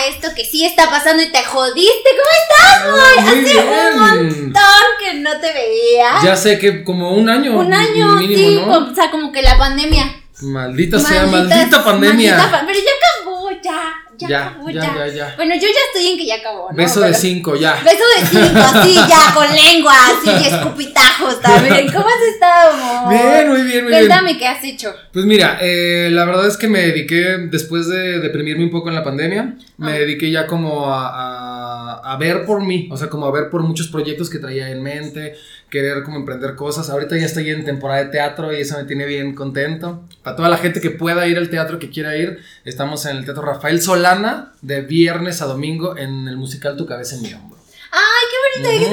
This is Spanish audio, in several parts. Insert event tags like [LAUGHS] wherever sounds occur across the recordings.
a esto que sí está pasando y te jodiste. ¿Cómo estás, güey? Hace un montón que no te veía. Ya sé que como un año. Un año, mínimo, sí. ¿no? O sea, como que la pandemia. Maldita sea, maldita pandemia. maldita pero ya ya. Ya, Ya, acabó, ya, ya. ya, ya. Bueno, yo ya estoy en que ya acabó. ¿no? Beso de cinco, ya. Beso de cinco, así ya, [LAUGHS] con lengua, así, y escupitajos también. ¿Cómo has estado, amor? Bien, muy bien, muy bien. Cuéntame qué has hecho. Pues mira, eh, la verdad es que me dediqué, después de deprimirme un poco en la pandemia, me Ah. dediqué ya como a, a- a ver por mí, o sea, como a ver por muchos proyectos que traía en mente, querer como emprender cosas. Ahorita ya estoy en temporada de teatro y eso me tiene bien contento. Para toda la gente que pueda ir al teatro, que quiera ir, estamos en el Teatro Rafael Solana de viernes a domingo en el musical Tu cabeza en mi hombro. Ay, qué bonito, ¿de qué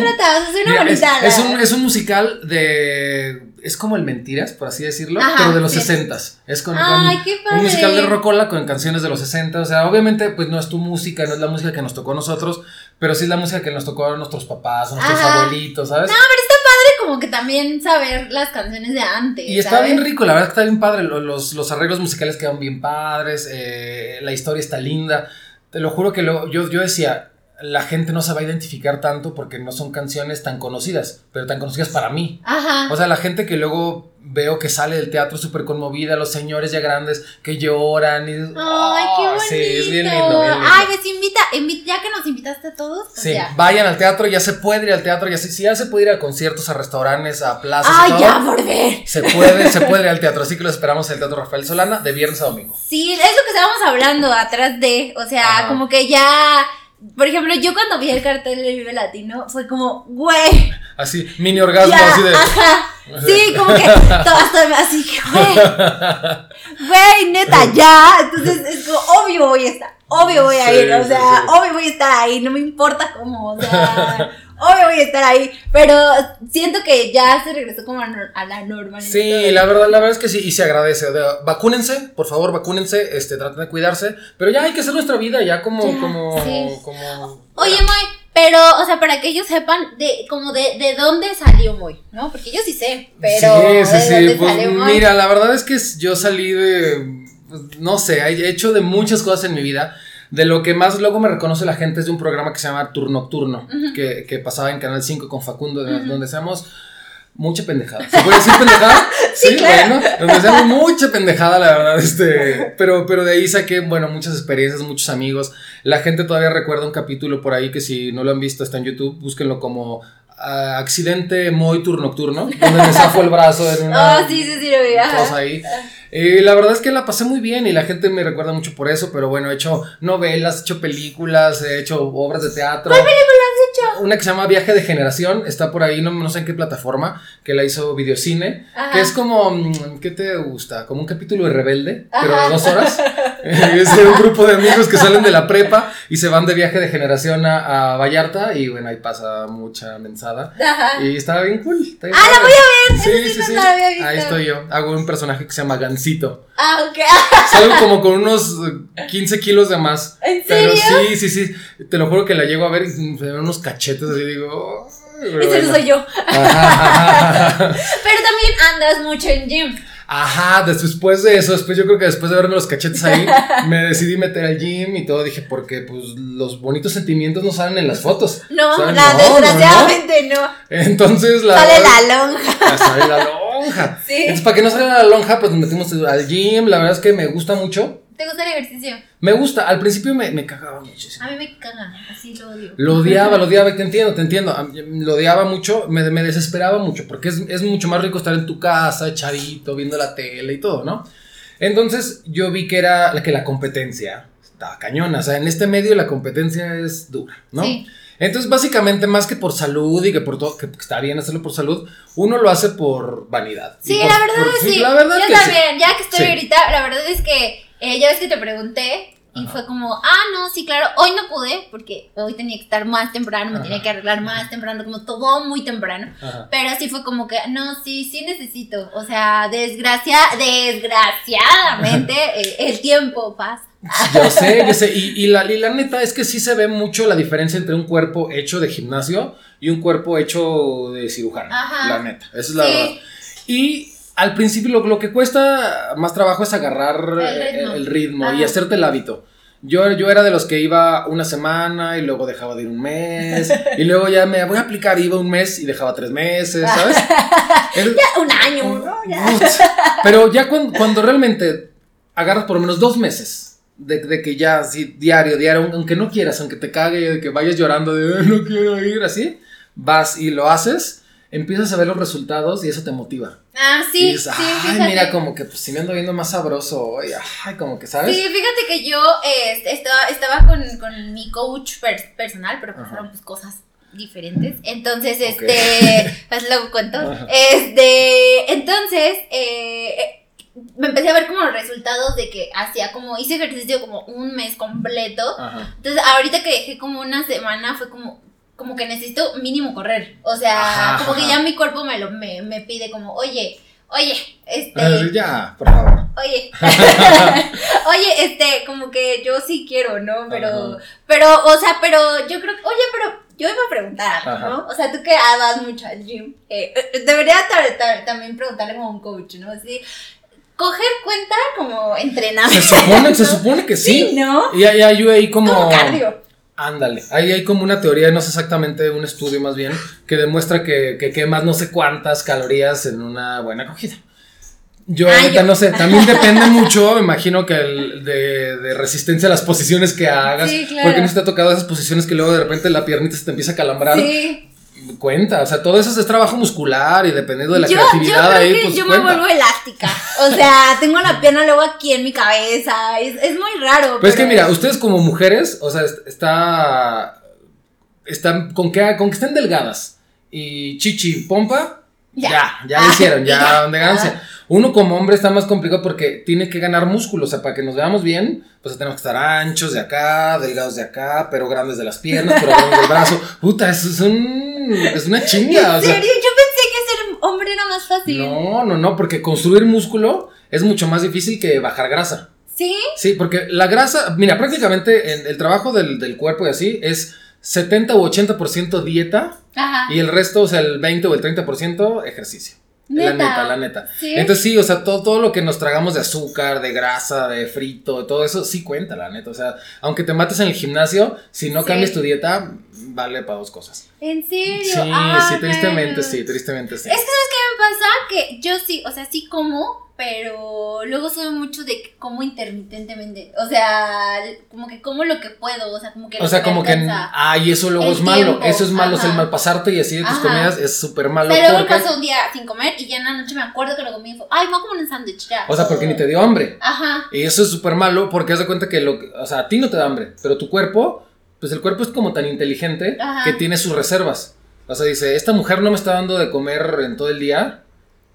Mira, es, bonita. es la- un, es un musical de... Es como el Mentiras, por así decirlo, Ajá, pero de los. 60s. Es con, Ay, con- un musical de rocola con canciones de los 60. O sea, obviamente, pues no es tu música, no es la música que nos tocó a nosotros, pero sí es la música que nos tocó a nuestros papás, a nuestros Ajá. abuelitos, ¿sabes? No, pero está padre como que también saber las canciones de antes. Y está ¿sabes? bien rico, la verdad que está bien padre. lo- Los, los arreglos musicales quedan bien padres, eh, la historia está linda. Te lo juro que lo- yo, yo decía, la gente no se va a identificar tanto porque no son canciones tan conocidas, pero tan conocidas para mí. Ajá. O sea, la gente que luego veo que sale del teatro súper conmovida, los señores ya grandes que lloran y... Ay, qué bonito. Sí, es bien lindo, bien lindo. Ay, pues invita, invi- ya que nos invitaste a todos, pues Sí, ya. vayan al teatro, ya se puede ir al teatro, ya se, si ya se puede ir a conciertos, a restaurantes, a plazas y Ay, todo. ya, por ver. Se puede, se puede ir al teatro, así que lo esperamos en el Teatro Rafael Solana de viernes a domingo. Sí, es lo que estábamos hablando atrás de, o sea, Ajá. como que ya, por ejemplo, yo cuando vi el cartel de Vive Latino fue como, güey, Así, mini orgasmo, ya, así de. ajá, sí, como que todas, así que, güey, güey, neta, ya, entonces es como, obvio voy a estar, obvio voy a Sí, ir, o sí, sea, sí. obvio voy a estar ahí, no me importa cómo, o sea, obvio voy a estar ahí, pero siento que ya se regresó como a, la normalidad. Sí, la verdad, la verdad es que sí, y se agradece. De- vacúnense, por favor, vacúnense, este, traten de cuidarse. Pero ya hay que hacer nuestra vida, ya como, Ya, como, sí. como. Oye, Moy, pero, o sea, para que ellos sepan de, como de, de dónde salió Moy, ¿no? Porque yo sí sé, pero sí, sí, ¿de sí. Pues salió Moy? mira, la verdad es que yo salí de. No sé, he hecho de muchas cosas en mi vida. De lo que más luego me reconoce la gente es de un programa que se llama Tour Nocturno, que, que pasaba en Canal 5 con Facundo, de- donde hacemos mucha pendejada. ¿Se puede decir pendejada? [LAUGHS] Sí, claro. bueno, donde hacemos mucha pendejada, la verdad, este, pero, pero de ahí saqué, bueno, muchas experiencias, muchos amigos. La gente todavía recuerda un capítulo por ahí que si no lo han visto está en YouTube, búsquenlo como ah, Accidente Muy Tour Nocturno, donde me zafo el brazo en [LAUGHS] una Ah, sí, sí, sí, lo vi. ajá. cosa ahí. Y la verdad es que la pasé muy bien y la gente me recuerda mucho por eso, pero bueno, he hecho novelas, he hecho películas, he hecho obras de teatro. ¿Cuál película? Una que se llama Viaje de Generación, está por ahí, no, no sé en qué plataforma, que la hizo Videocine, Ajá. que es como, mm, ¿qué te gusta? Como un capítulo de Rebelde, pero de dos horas. [LAUGHS] [LAUGHS] es de un grupo de amigos que salen de la prepa y se van de viaje de generación a, a Vallarta y bueno, ahí pasa mucha mensada. Ajá. Y estaba bien cool. está bien Ah, la voy a ver, Sí, sí sí, sí. Ahí estoy yo. Hago un personaje que se llama Gansito. Ah, ok. Salgo como con unos eh, 15 kilos de más. ¿En Pero serio? sí, sí, sí. Te lo juro que la llego a ver y se me ven unos cachetes así digo. Pero Ese bueno. no soy yo. Ajá, ajá, ajá. Pero también andas mucho en gym. Ajá, después de eso, después yo creo que después de verme los cachetes ahí, [LAUGHS] me decidí meter al gym y todo. Dije, porque pues los bonitos sentimientos no salen en las fotos. No, ¿sabes? la, No, no, no. desgraciadamente no. Entonces la. Sale la lonja. Ah, sale la lonja. Sí. Entonces, para que no salga la lonja, pues nos metimos al gym. La verdad es que me gusta mucho. ¿Te gusta el ejercicio? Me gusta. Al principio me, me cagaba muchísimo. A mí me caga, así lo odio. Lo odiaba, lo odiaba, [LAUGHS] te entiendo, te entiendo. Lo odiaba mucho, me, me desesperaba mucho, porque es, es mucho más rico estar en tu casa, echadito, viendo la tele y todo, ¿no? Entonces yo vi que era que la competencia estaba cañona. O sea, en este medio la competencia es dura, ¿no? Sí. Entonces, básicamente, más que por salud y que por todo, que está bien hacerlo por salud, uno lo hace por vanidad. Sí, por- la verdad por- es sí. La verdad Yo que sí. también, ya que estoy Sí. ahorita, la verdad es que eh, ya ves que te pregunté y Ajá. fue como, ah, no, sí, claro, hoy no pude porque hoy tenía que estar más temprano, me Ajá. tenía que arreglar más temprano, como todo muy temprano. Ajá. Pero sí fue como que, no, sí, sí necesito. O sea, desgracia, desgraciadamente [LAUGHS] eh, el tiempo pasa. Yo sé, yo sé. [LAUGHS] Y, y la, y la neta es que sí se ve mucho la diferencia entre un cuerpo hecho de gimnasio y un cuerpo hecho de cirujano. La neta. Esa es la Sí. verdad. Y al principio lo, lo que cuesta más trabajo es agarrar El ritmo. el ritmo y hacerte el hábito. Yo, yo era de los que iba una semana y luego dejaba de ir un mes. y luego ya me voy a aplicar, iba un mes y dejaba tres meses, ¿sabes? [LAUGHS] ya un año, ¿no? Ya. Pero ya cuando, cuando realmente agarras por lo menos dos meses de, de, que ya, así, diario, diario, aunque no quieras, aunque te cague, de que vayas llorando de no quiero ir, así, vas y lo haces, empiezas a ver los resultados y eso te motiva. Ah, sí. Y dices, sí, ay, fíjate. mira, como que pues si me ando viendo más sabroso hoy, ay, como que, ¿sabes? Sí, fíjate que yo eh, estaba, estaba con, con mi coach per- personal, pero fueron pues cosas diferentes. Entonces, este, [LAUGHS] pues luego cuento. Ajá. Este, entonces, eh, eh, me empecé a ver como los resultados de que hacía como, hice ejercicio como un mes completo. Ajá. Entonces, ahorita que dejé como una semana fue como como que necesito mínimo correr. O sea, Ajá, como que ya mi cuerpo me lo me, me pide como, "Oye, oye, este, Eh, ya, por favor. oye. [LAUGHS] oye, este, como que yo sí quiero, ¿no? Pero Ajá. pero o sea, pero yo creo, oye, pero yo iba a preguntar. ¿no? O sea, tú que vas mucho al gym, eh, eh, debería ta- ta- también preguntarle como a un coach, ¿no? Así, coger cuenta como entrenamiento. Se supone, se [LAUGHS] supone que sí. Sí, ¿no? Y hay, hay ahí como... Como cardio. Ándale, ahí hay como una teoría, no sé exactamente, un estudio más bien, que demuestra que, que quemas no sé cuántas calorías en una buena cogida. Yo Ah, ahorita yo- no sé, también [LAUGHS] depende mucho, me imagino que el de, de resistencia a las posiciones que hagas, Sí, claro. porque no se te ha tocado esas posiciones que luego de repente la piernita se te empieza a calambrar, Sí. Cuenta, o sea, todo eso es trabajo muscular y dependiendo de la yo, creatividad yo creo ahí, que pues yo cuenta. me vuelvo elástica. O sea, [LAUGHS] tengo la pierna luego aquí en mi cabeza. Es, es muy raro. Pues es que mira, ustedes como mujeres, o sea, est- está. Están. Con que, con que estén delgadas y chichi, pompa, ya, Ya. ya, lo Ah, hicieron, [LAUGHS] ya, ya. de ganancia. Uno como hombre está más complicado porque tiene que ganar músculo, o sea, para que nos veamos bien, pues tenemos que estar anchos de acá, delgados de acá, pero grandes de las piernas, pero grandes del brazo. [LAUGHS] Puta, eso es un. Es una chinga, o ¿En sea. serio? Yo pensé que ser hombre era más fácil. No, no, no, porque construir músculo es mucho más difícil que bajar grasa. ¿Sí? Sí, porque la grasa, mira, prácticamente en el trabajo del, del cuerpo y así es 70 u 80% dieta Ajá. y el resto, o sea, el 20 o el 30% ejercicio. La Neta. neta, la neta. Sí. Entonces sí, o sea, todo, todo lo que nos tragamos de azúcar, de grasa, de frito, todo eso sí cuenta, la neta. O sea, aunque te mates en el gimnasio, si no Sí. cambias tu dieta, vale para dos cosas. ¿En serio? Sí, Ah, sí, tristemente pero- sí, tristemente sí. Es que ¿sabes qué me pasa? Que yo sí, o sea, sí como, pero luego soy mucho de que como intermitentemente. O sea, como que como lo que puedo, o sea, como que... O sea, como que, alcanza. ay, eso luego es malo. tiempo, Eso es malo, es el ajá. malpasarte y así de tus Ajá. comidas es súper malo. O sea, luego porque- pasó un día sin comer y ya en la noche me acuerdo que lo comí y fue, ay, me voy a comer un sándwich ya. O sea, porque ni te dio hambre. Ajá. Y eso es súper malo porque haz de cuenta que lo que- o sea, a ti no te da hambre, pero tu cuerpo, pues el cuerpo es como tan inteligente Ajá. que tiene sus reservas. O sea, dice, esta mujer no me está dando de comer en todo el día.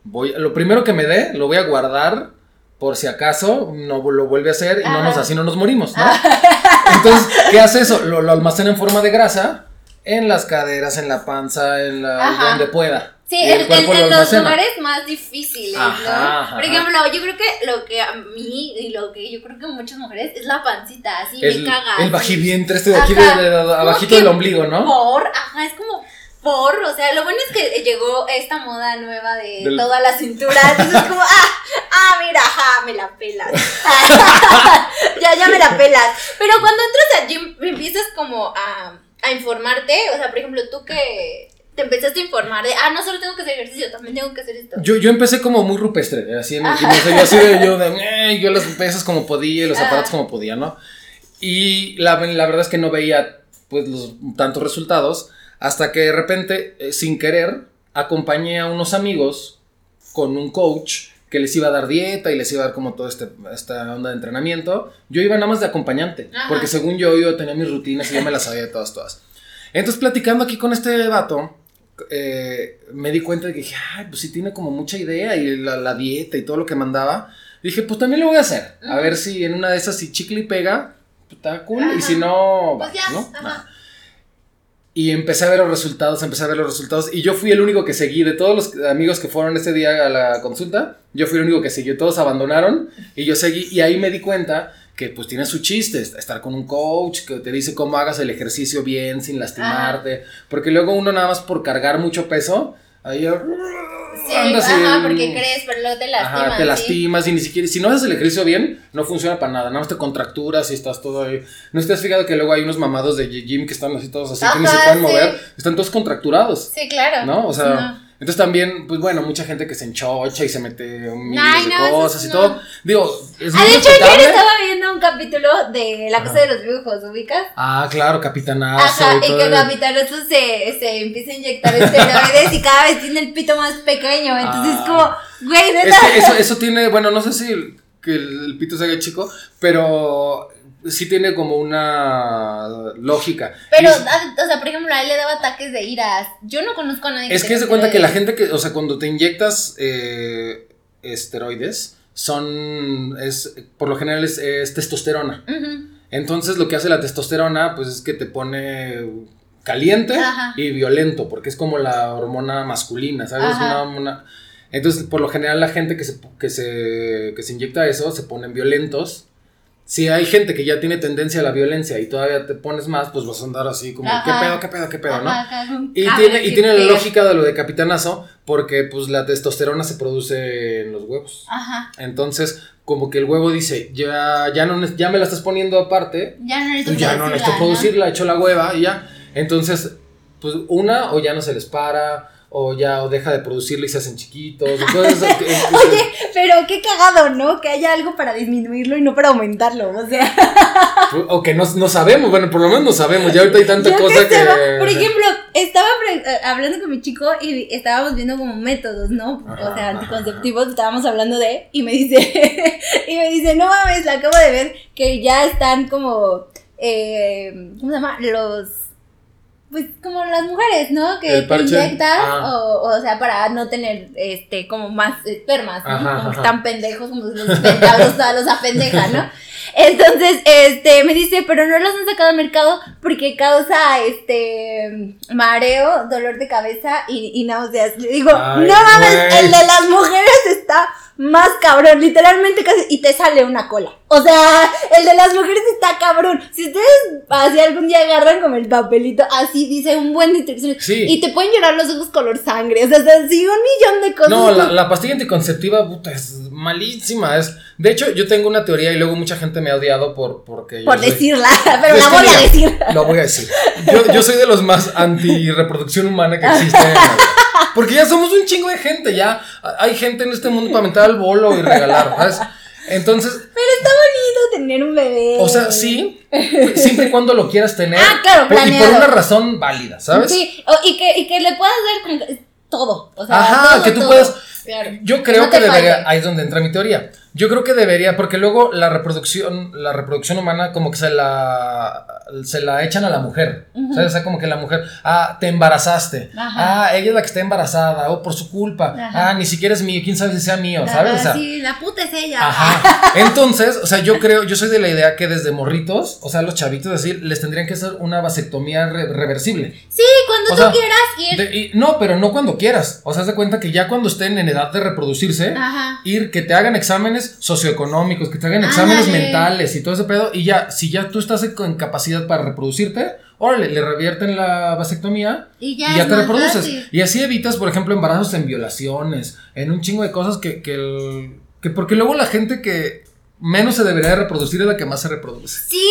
Voy, lo primero que me dé, lo voy a guardar por si acaso no lo vuelve a hacer y no nos, así no nos morimos, ¿no? [LAUGHS] Entonces, ¿qué hace eso? Lo, lo almacena en forma de grasa en las caderas, en la panza, en la, donde pueda. Sí, en, el cuerpo en- lo en los lugares más difíciles, Ajá, ¿no? ajá. Por ejemplo, yo creo que lo que a mí y lo que yo creo que a muchas mujeres es la pancita, así El, me caga. el bajivientre este de aquí, de, abajito del ombligo, ¿no? Por, ajá, es como por, o sea, lo bueno es que llegó esta moda nueva de Del- toda la cintura, entonces es como, ah, ah, mira, ajá, me la pelas. [LAUGHS] ya, ya me la pelas. Pero cuando entras al gym, empiezas como a, a informarte, o sea, por ejemplo, tú que te empezaste a informar de, ah, no solo tengo que hacer ejercicio, también tengo que hacer esto. Yo, yo empecé como muy rupestre, así en el gimnasio, yo así de, yo de, [LAUGHS] eh, yo las pesas como podía y los aparatos como podía, ¿no? Y la, la verdad es que no veía, pues, los tantos resultados, hasta que de repente, eh, sin querer, acompañé a unos amigos con un coach que les iba a dar dieta y les iba a dar como toda este, esta onda de entrenamiento. Yo iba nada más de acompañante, Ajá. porque según yo, yo tenía mis rutinas y yo me las sabía todas, todas. Entonces, platicando aquí con este vato, eh, me di cuenta de que dije, ay, pues sí tiene como mucha idea y la, la dieta y todo lo que mandaba. Dije, pues también lo voy a hacer. A ver si en una de esas, si chicle y pega, pues, está cool. Ajá. Y si no, Pues ya, ¿no? ajá. Y empecé a ver los resultados, empecé a ver los resultados. Y yo fui el único que seguí. De todos los amigos que fueron ese día a la consulta, yo fui el único que siguió. Todos abandonaron y yo seguí. Y ahí me di cuenta que pues tiene su chiste, estar con un coach que te dice cómo hagas el ejercicio bien, sin lastimarte. Porque luego uno nada más por cargar mucho peso, ahí Sí, andas ajá, en- porque crees, pero luego te lastimas. Ajá, te ¿sí? lastimas y ni siquiera, si no haces el ejercicio bien, no funciona para nada, nada más te contracturas y estás todo ahí. ¿No has fijado que luego hay unos mamados de gym que están así todos así, que ni se pueden sí. mover, están todos contracturados, Sí, claro. ¿no? O sea, No. Entonces también, pues bueno, mucha gente que se enchocha y se mete un Ay, de no, cosas y no. todo. Digo, es Ah, muy de hecho, ayer estaba viendo un capítulo de La Casa de los Dibujos, ¿ubicas? Ah, claro, capitanazo Ajá, y y que el- Capitanoso se, se empieza a inyectar esteroides y cada vez tiene el pito más pequeño. Entonces, Ah. como, güey, Es neta. que eso, eso tiene, bueno, no sé si que el, el pito se haga chico, pero sí tiene como una lógica. Pero, Y ah, o sea, por ejemplo, a él le daba ataques de ira. Yo no conozco a nadie Es que tenga se cuenta que la gente que, o sea, cuando te inyectas eh, esteroides, son, es, por lo general es, es testosterona. Entonces lo que hace la testosterona, pues es que te pone caliente Ajá. y violento, porque es como la hormona masculina, ¿sabes? Una Entonces, por lo general la gente que se, que se, que se inyecta eso se ponen violentos. Si hay gente que ya tiene tendencia a la violencia y todavía te pones más, pues vas a andar así como, Ajá. ¿qué pedo, qué pedo, qué pedo, no? Ajá. Y tiene, y tiene la lógica de lo de capitanazo, porque pues la testosterona se produce en los huevos. Ajá. Entonces, como que el huevo dice, ya, ya, no, ya me la estás poniendo aparte, Ya no necesito pues ya no necesito producirla, echo la hueva y ya. Entonces, pues una, o ya no se les para, o ya o deja de producirla y se hacen chiquitos. Entonces, [LAUGHS] Oye, pero qué cagado, ¿no? Que haya algo para disminuirlo y no para aumentarlo. O sea, pues, o que no, no sabemos, bueno, por lo menos no sabemos, ya ahorita hay tanta yo cosa que por ejemplo, estaba eh, hablando con mi chico y estábamos viendo como métodos, ¿no? Ajá, o sea, anticonceptivos, estábamos hablando de, y me dice, [LAUGHS] y me dice, no mames, la acabo de ver que ya están como, eh, ¿cómo se llama? Los, pues como las mujeres, ¿no? Que te inyectas, Ah. o, o sea, para no tener, este, como más espermas, ¿no? Ajá, como ajá. están pendejos, como los, los, los apendejan, ¿no? Entonces, este, me dice, pero no los han sacado al mercado porque causa, este, mareo, dolor de cabeza y, y náuseas. Le digo, Ay, no mames, el de las mujeres está más cabrón, literalmente casi, y te sale una cola. O sea, el de las mujeres está cabrón. Si ustedes así algún día agarran como el papelito, así dice un buen de instrucciones, Sí. y te pueden llorar los ojos color sangre, o sea, así un millón de cosas. No, la, la pastilla anticonceptiva, puta, es malísima. Es, de hecho, yo tengo una teoría y luego mucha gente me ha odiado por, porque yo por soy- decirla, [LAUGHS] pero la voy a decir. Lo voy a decir. Yo, yo soy de los más anti-reproducción humana que existe. la. [LAUGHS] Porque ya somos un chingo de gente, ya hay gente en este mundo para mentar al bolo y regalar, ¿sabes? Entonces, Pero está bonito tener un bebé. o sea, sí, siempre y cuando lo quieras tener. Ah, claro, por- y por planeado. una razón válida, ¿sabes? Sí, y, que, y que le puedas dar con todo. O sea, Ajá, todo, que tú todo. puedas- Claro. Yo creo No que debería, ahí es donde entra mi teoría. Yo creo que debería, porque luego la reproducción, la reproducción humana como que se la, se la echan a la mujer. Ujú. ¿sabes? O sea, como que la mujer, ah, te embarazaste. Ajá. Ah, ella es la que está embarazada, o por su culpa. Ajá. Ah, ni siquiera es mío, quién sabe si sea mío, La- ¿sabes? O sea, sí, la puta es ella. Ajá. Entonces, o sea, yo creo, yo soy de la idea que desde morritos, o sea, los chavitos así, les tendrían que hacer una vasectomía re- reversible. Sí, cuando O tú sea, quieras ir. De- y- no, pero no cuando quieras. O sea, haz de cuenta que ya cuando estén en edad de reproducirse, Ajá. ir que te hagan exámenes socioeconómicos, que te hagan exámenes Ándale. mentales y todo ese pedo. Y ya, si ya tú estás en capacidad para reproducirte, órale, le revierten la vasectomía Y y ya, ya, es te reproduces. fácil. Y así evitas, por ejemplo, embarazos en violaciones, en un chingo de cosas que, que, el- que porque luego la gente que menos se debería de reproducir es la que más se reproduce. Sí,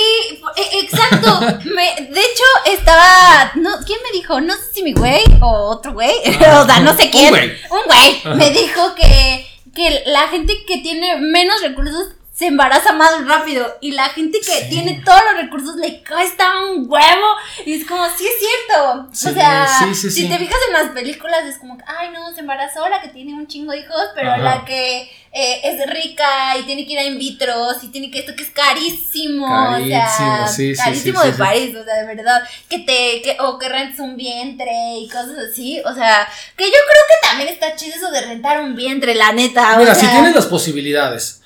e- exacto. [LAUGHS] Me- de hecho, estaba. No, ¿Quién me dijo? No sé si mi güey o otro güey. [LAUGHS] Ah, o sea, no sé un quién. güey. Un güey. Me dijo que, que la gente que tiene menos recursos se embaraza más rápido. Y la gente que Sí. tiene todos los recursos le cuesta un huevo. Y es como, sí es cierto. Sí, o sea, sí, si te fijas en las películas, es como, ay, no, se embarazó la que tiene un chingo de hijos, pero Ajá. la que eh, es rica y tiene que ir a in vitro, y tiene que esto que es carísimo. o sea, Carísimo, sí, sí, carísimo sí, de. París, o sea, de verdad. Que te, que, o que rentes un vientre y cosas así. O sea, que yo creo que también está chido eso de rentar un vientre, la neta. Mira, o si sea, tienes las posibilidades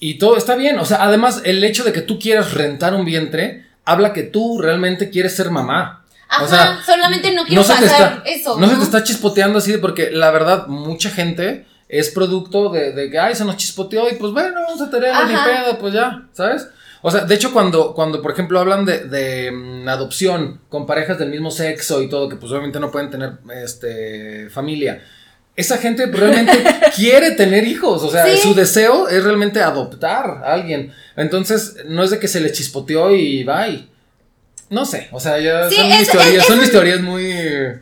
y todo está bien, o sea, además el hecho de que tú quieras rentar un vientre habla que tú realmente quieres ser mamá. Ajá, o sea, solamente no quiero te pasar está, eso. no se te está chispoteando así porque la verdad mucha gente es producto de, de que ay se nos chispoteó y pues bueno vamos a tener ni pedo pues ya sabes o sea de hecho cuando cuando por ejemplo hablan de, de mm, adopción con parejas del mismo sexo y todo que pues obviamente no pueden tener este familia esa gente realmente [LAUGHS] quiere tener hijos, o sea, Sí. su deseo es realmente adoptar a alguien. Entonces, no es de que se le chispoteó y bye. No sé, o sea, ya Sí, son es- mis es- teorías, es son mis teorías muy...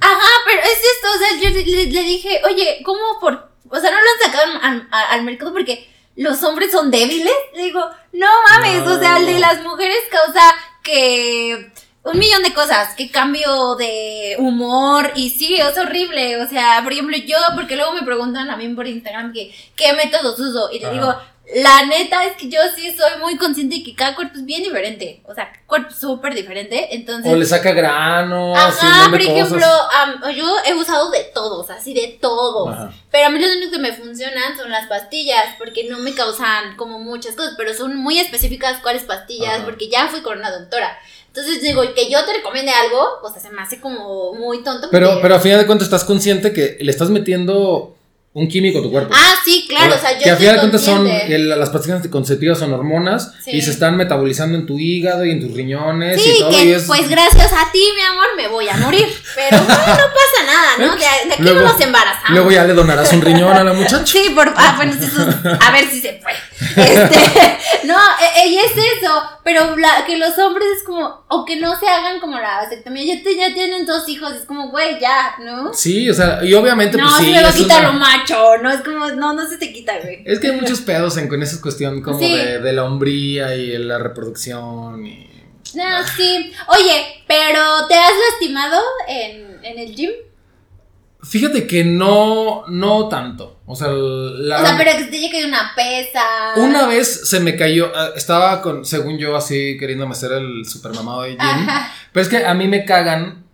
Ajá, pero es esto, o sea, yo le, le- le dije, oye, ¿cómo por...? O sea, no lo han sacado al, al- al mercado porque los hombres son débiles. Le digo, no mames, No. o sea, el de las mujeres causa que... Un millón de cosas, que cambio de humor y sí, es horrible. O sea, por ejemplo, yo, porque luego me preguntan a mí por Instagram que qué métodos uso y le Ajá. digo, la neta es que yo sí soy muy consciente de que cada cuerpo es bien diferente. O sea, cuerpo súper diferente. Entonces, O le saca granos. Ajá, por ejemplo, am- yo he usado de todos, así de todos. Ajá. Pero a mí los únicos que me funcionan son las pastillas, porque no me causan como muchas cosas, pero son muy específicas cuáles pastillas, Ajá. porque ya fui con una doctora. Entonces digo, que yo te recomiende algo, o sea, se me hace como muy tonto. Pero, porque- pero a final de cuentas estás consciente que le estás metiendo un químico a tu cuerpo. Ah, sí, claro, o sea, yo que a estoy final de cuentas son el- las pastillas anticonceptivas son hormonas Sí. y se están metabolizando en tu hígado y en tus riñones y Sí, todo que y es pues gracias a ti, mi amor, me voy a morir. Pero bueno, no pasa nada, ¿no? De, de aquí Luego- no nos embarazamos. luego ya le donarás un riñón a la muchacha. Sí, por ah, bueno, eso- a ver si se puede. Este, [LAUGHS] no, e- e- y es eso, pero la- que los hombres es como, o que no se hagan como la vasectomía, ya, te- ya tienen dos hijos, es como, güey, ya, ¿no? Sí, o sea, y obviamente No, pues sí. se me va a quitar lo macho, no, es como, no, no se te quita, güey. Es que hay muchos pedos en, con esa cuestión como Sí. de, de la hombría y la reproducción y... No, sí. Oye, pero ¿te has lastimado en, en el gym? Fíjate que no, no tanto. O sea, la, O sea, pero que te llegue una pesa. una vez se me cayó, ah, estaba con, según yo, así queriéndome hacer el super mamado de gym. Ajá. Pero es que a mí me cagan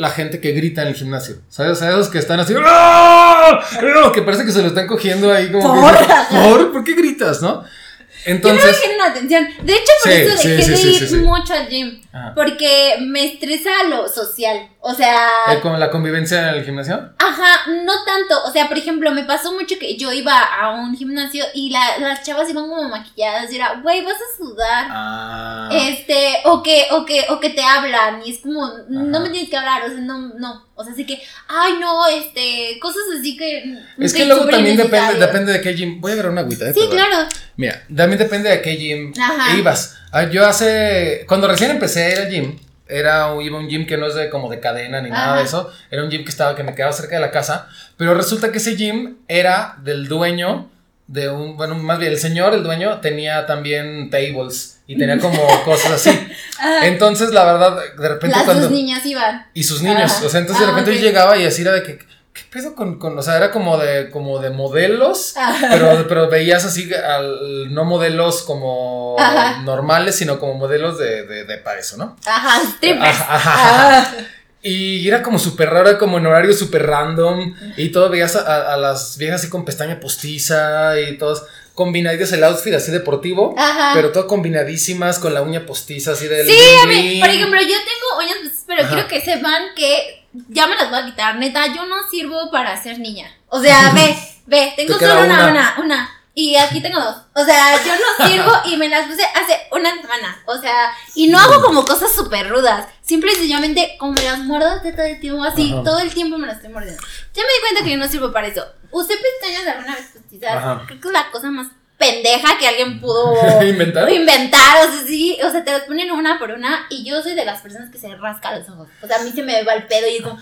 la gente que grita en el gimnasio. ¿Sabes? O sea, esos que están así. ¡Ah! ¡Ah! Que parece que se lo están cogiendo ahí como. ¿Por? que, ¿Por? ¿Por qué gritas, no? Yo no Entonces. quieren atención. De hecho, por Sí, eso dejé sí, de ir mucho al gym. Ajá. Porque me estresa lo social. O sea, ¿El con la convivencia en el gimnasio? ajá, no tanto. O sea, por ejemplo, me pasó mucho que yo iba a un gimnasio y la- las chavas iban como maquilladas y era, güey, vas a sudar. Ah. Este, o que, o que, o que te hablan, y es como, no me tienes que hablar, o sea, no, no, o sea, así que, ay, no, este, cosas así que. Es que que luego también depende, depende de qué gym. Voy a agarrar una agüita, ¿eh? Sí, Perdón. claro. Mira, también depende de qué gym Ajá. ibas. Ah, Yo hace. Cuando recién empecé a ir al gym, era, iba a un gym que no es de como de cadena ni nada de eso. Era un gym que estaba que me quedaba cerca de la casa. Pero resulta que ese gym era del dueño de un. Bueno, más bien el señor, el dueño, tenía también tables y tenía [LAUGHS] como cosas así. Ajá. Entonces, la verdad, de repente Las cuando. dos niñas iban. Y sus niños. Ajá. O sea, entonces de Ah, repente yo llegaba y así era de que. ¿Qué pedo con, con.? O sea, era como de, como de modelos. Ajá. Pero, pero veías así, al, no modelos como Ajá. normales, sino como modelos de, de, de para eso, ¿no? Ajá, strippers. Ajá, ajá. Ajá. Y era como súper raro, como en horario súper random. Y todo veías a, a- las viejas así con pestaña postiza y todos combinaditos el outfit así deportivo. Ajá. Pero todo combinadísimas con la uña postiza así del. Sí, a mí, por ejemplo, yo tengo uñas, postizas, pero quiero que sepan que ya me las voy a quitar, neta, yo no sirvo para ser niña. O sea, [LAUGHS] ve, ve, tengo Te solo una, una. una. Y aquí tengo dos. O sea, yo no [LAUGHS] sirvo y me las puse hace una semana. O sea, y no hago como cosas súper rudas. Simple y sencillamente, como me las muerdo de todo el tiempo, así, Ajá. todo el tiempo me las estoy mordiendo. Ya me di cuenta que yo no sirvo para eso. Usé pestañas alguna vez postizas. Ajá. Creo que es la cosa más pendeja que alguien pudo [LAUGHS] ¿Inventar? inventar, o sea, sí, o sea, te las ponen una por una y yo soy de las personas que se rasca los ojos. O sea, a mí se me va el pedo y es como,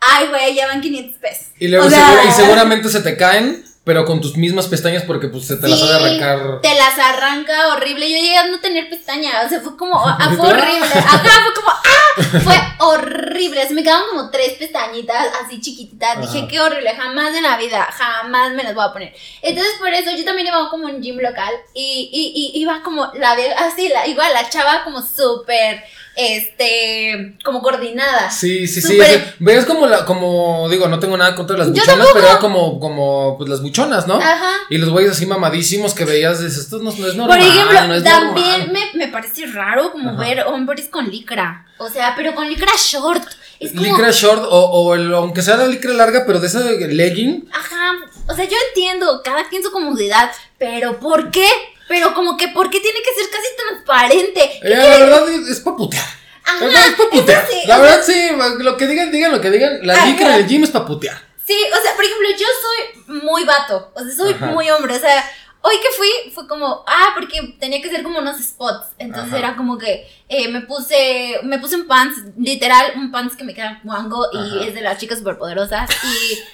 ay, güey, ya van 500 pesos. Y luego O sea- segura- y seguramente se te caen, pero con tus mismas pestañas porque pues se te las ha de arrancar. Te las arranca horrible. Yo llegué a no tener pestañas. O sea, fue como. ah, ¿Y fue horrible. Ajá, fue como. ¡Ah! Fue horrible. Se me quedaban como tres pestañitas así chiquititas. Dije, qué horrible. Jamás en la vida. Jamás me las voy a poner. Entonces, por eso yo también iba como un gym local. Y, y, y iba como la. Así, la, igual la chava como súper. Este. Como coordinada. Sí, sí, sí. Ves como la, como, digo, no tengo nada contra las Yo buchonas, tampoco. pero era como, como, pues las buchonas, ¿no? Ajá. Y los güeyes así mamadísimos que veías, dices, esto no, no es normal. Por ejemplo, no también me, me parece raro como Ajá. ver hombres con licra. O sea, pero con licra short. Es como. Licra short o, o el, aunque sea la licra larga, pero de esa legging. Ajá. O sea, yo entiendo, cada quien su comodidad. Pero ¿por qué? Pero como que, ¿por qué tiene que ser casi transparente? Eh, la verdad es, es pa' putear. Ajá, es putear. sí, la verdad sí, lo que digan, digan lo que digan. La licra del gym es pa' putear. Sí, o sea, por ejemplo, yo soy muy vato, o sea, soy Ajá. muy hombre, o sea, hoy que fui fue como, ah, porque tenía que hacer como unos spots, entonces Ajá. era como que eh, me puse, me puse un pants, literal, un pants que me queda guango y Ajá. es de las chicas superpoderosas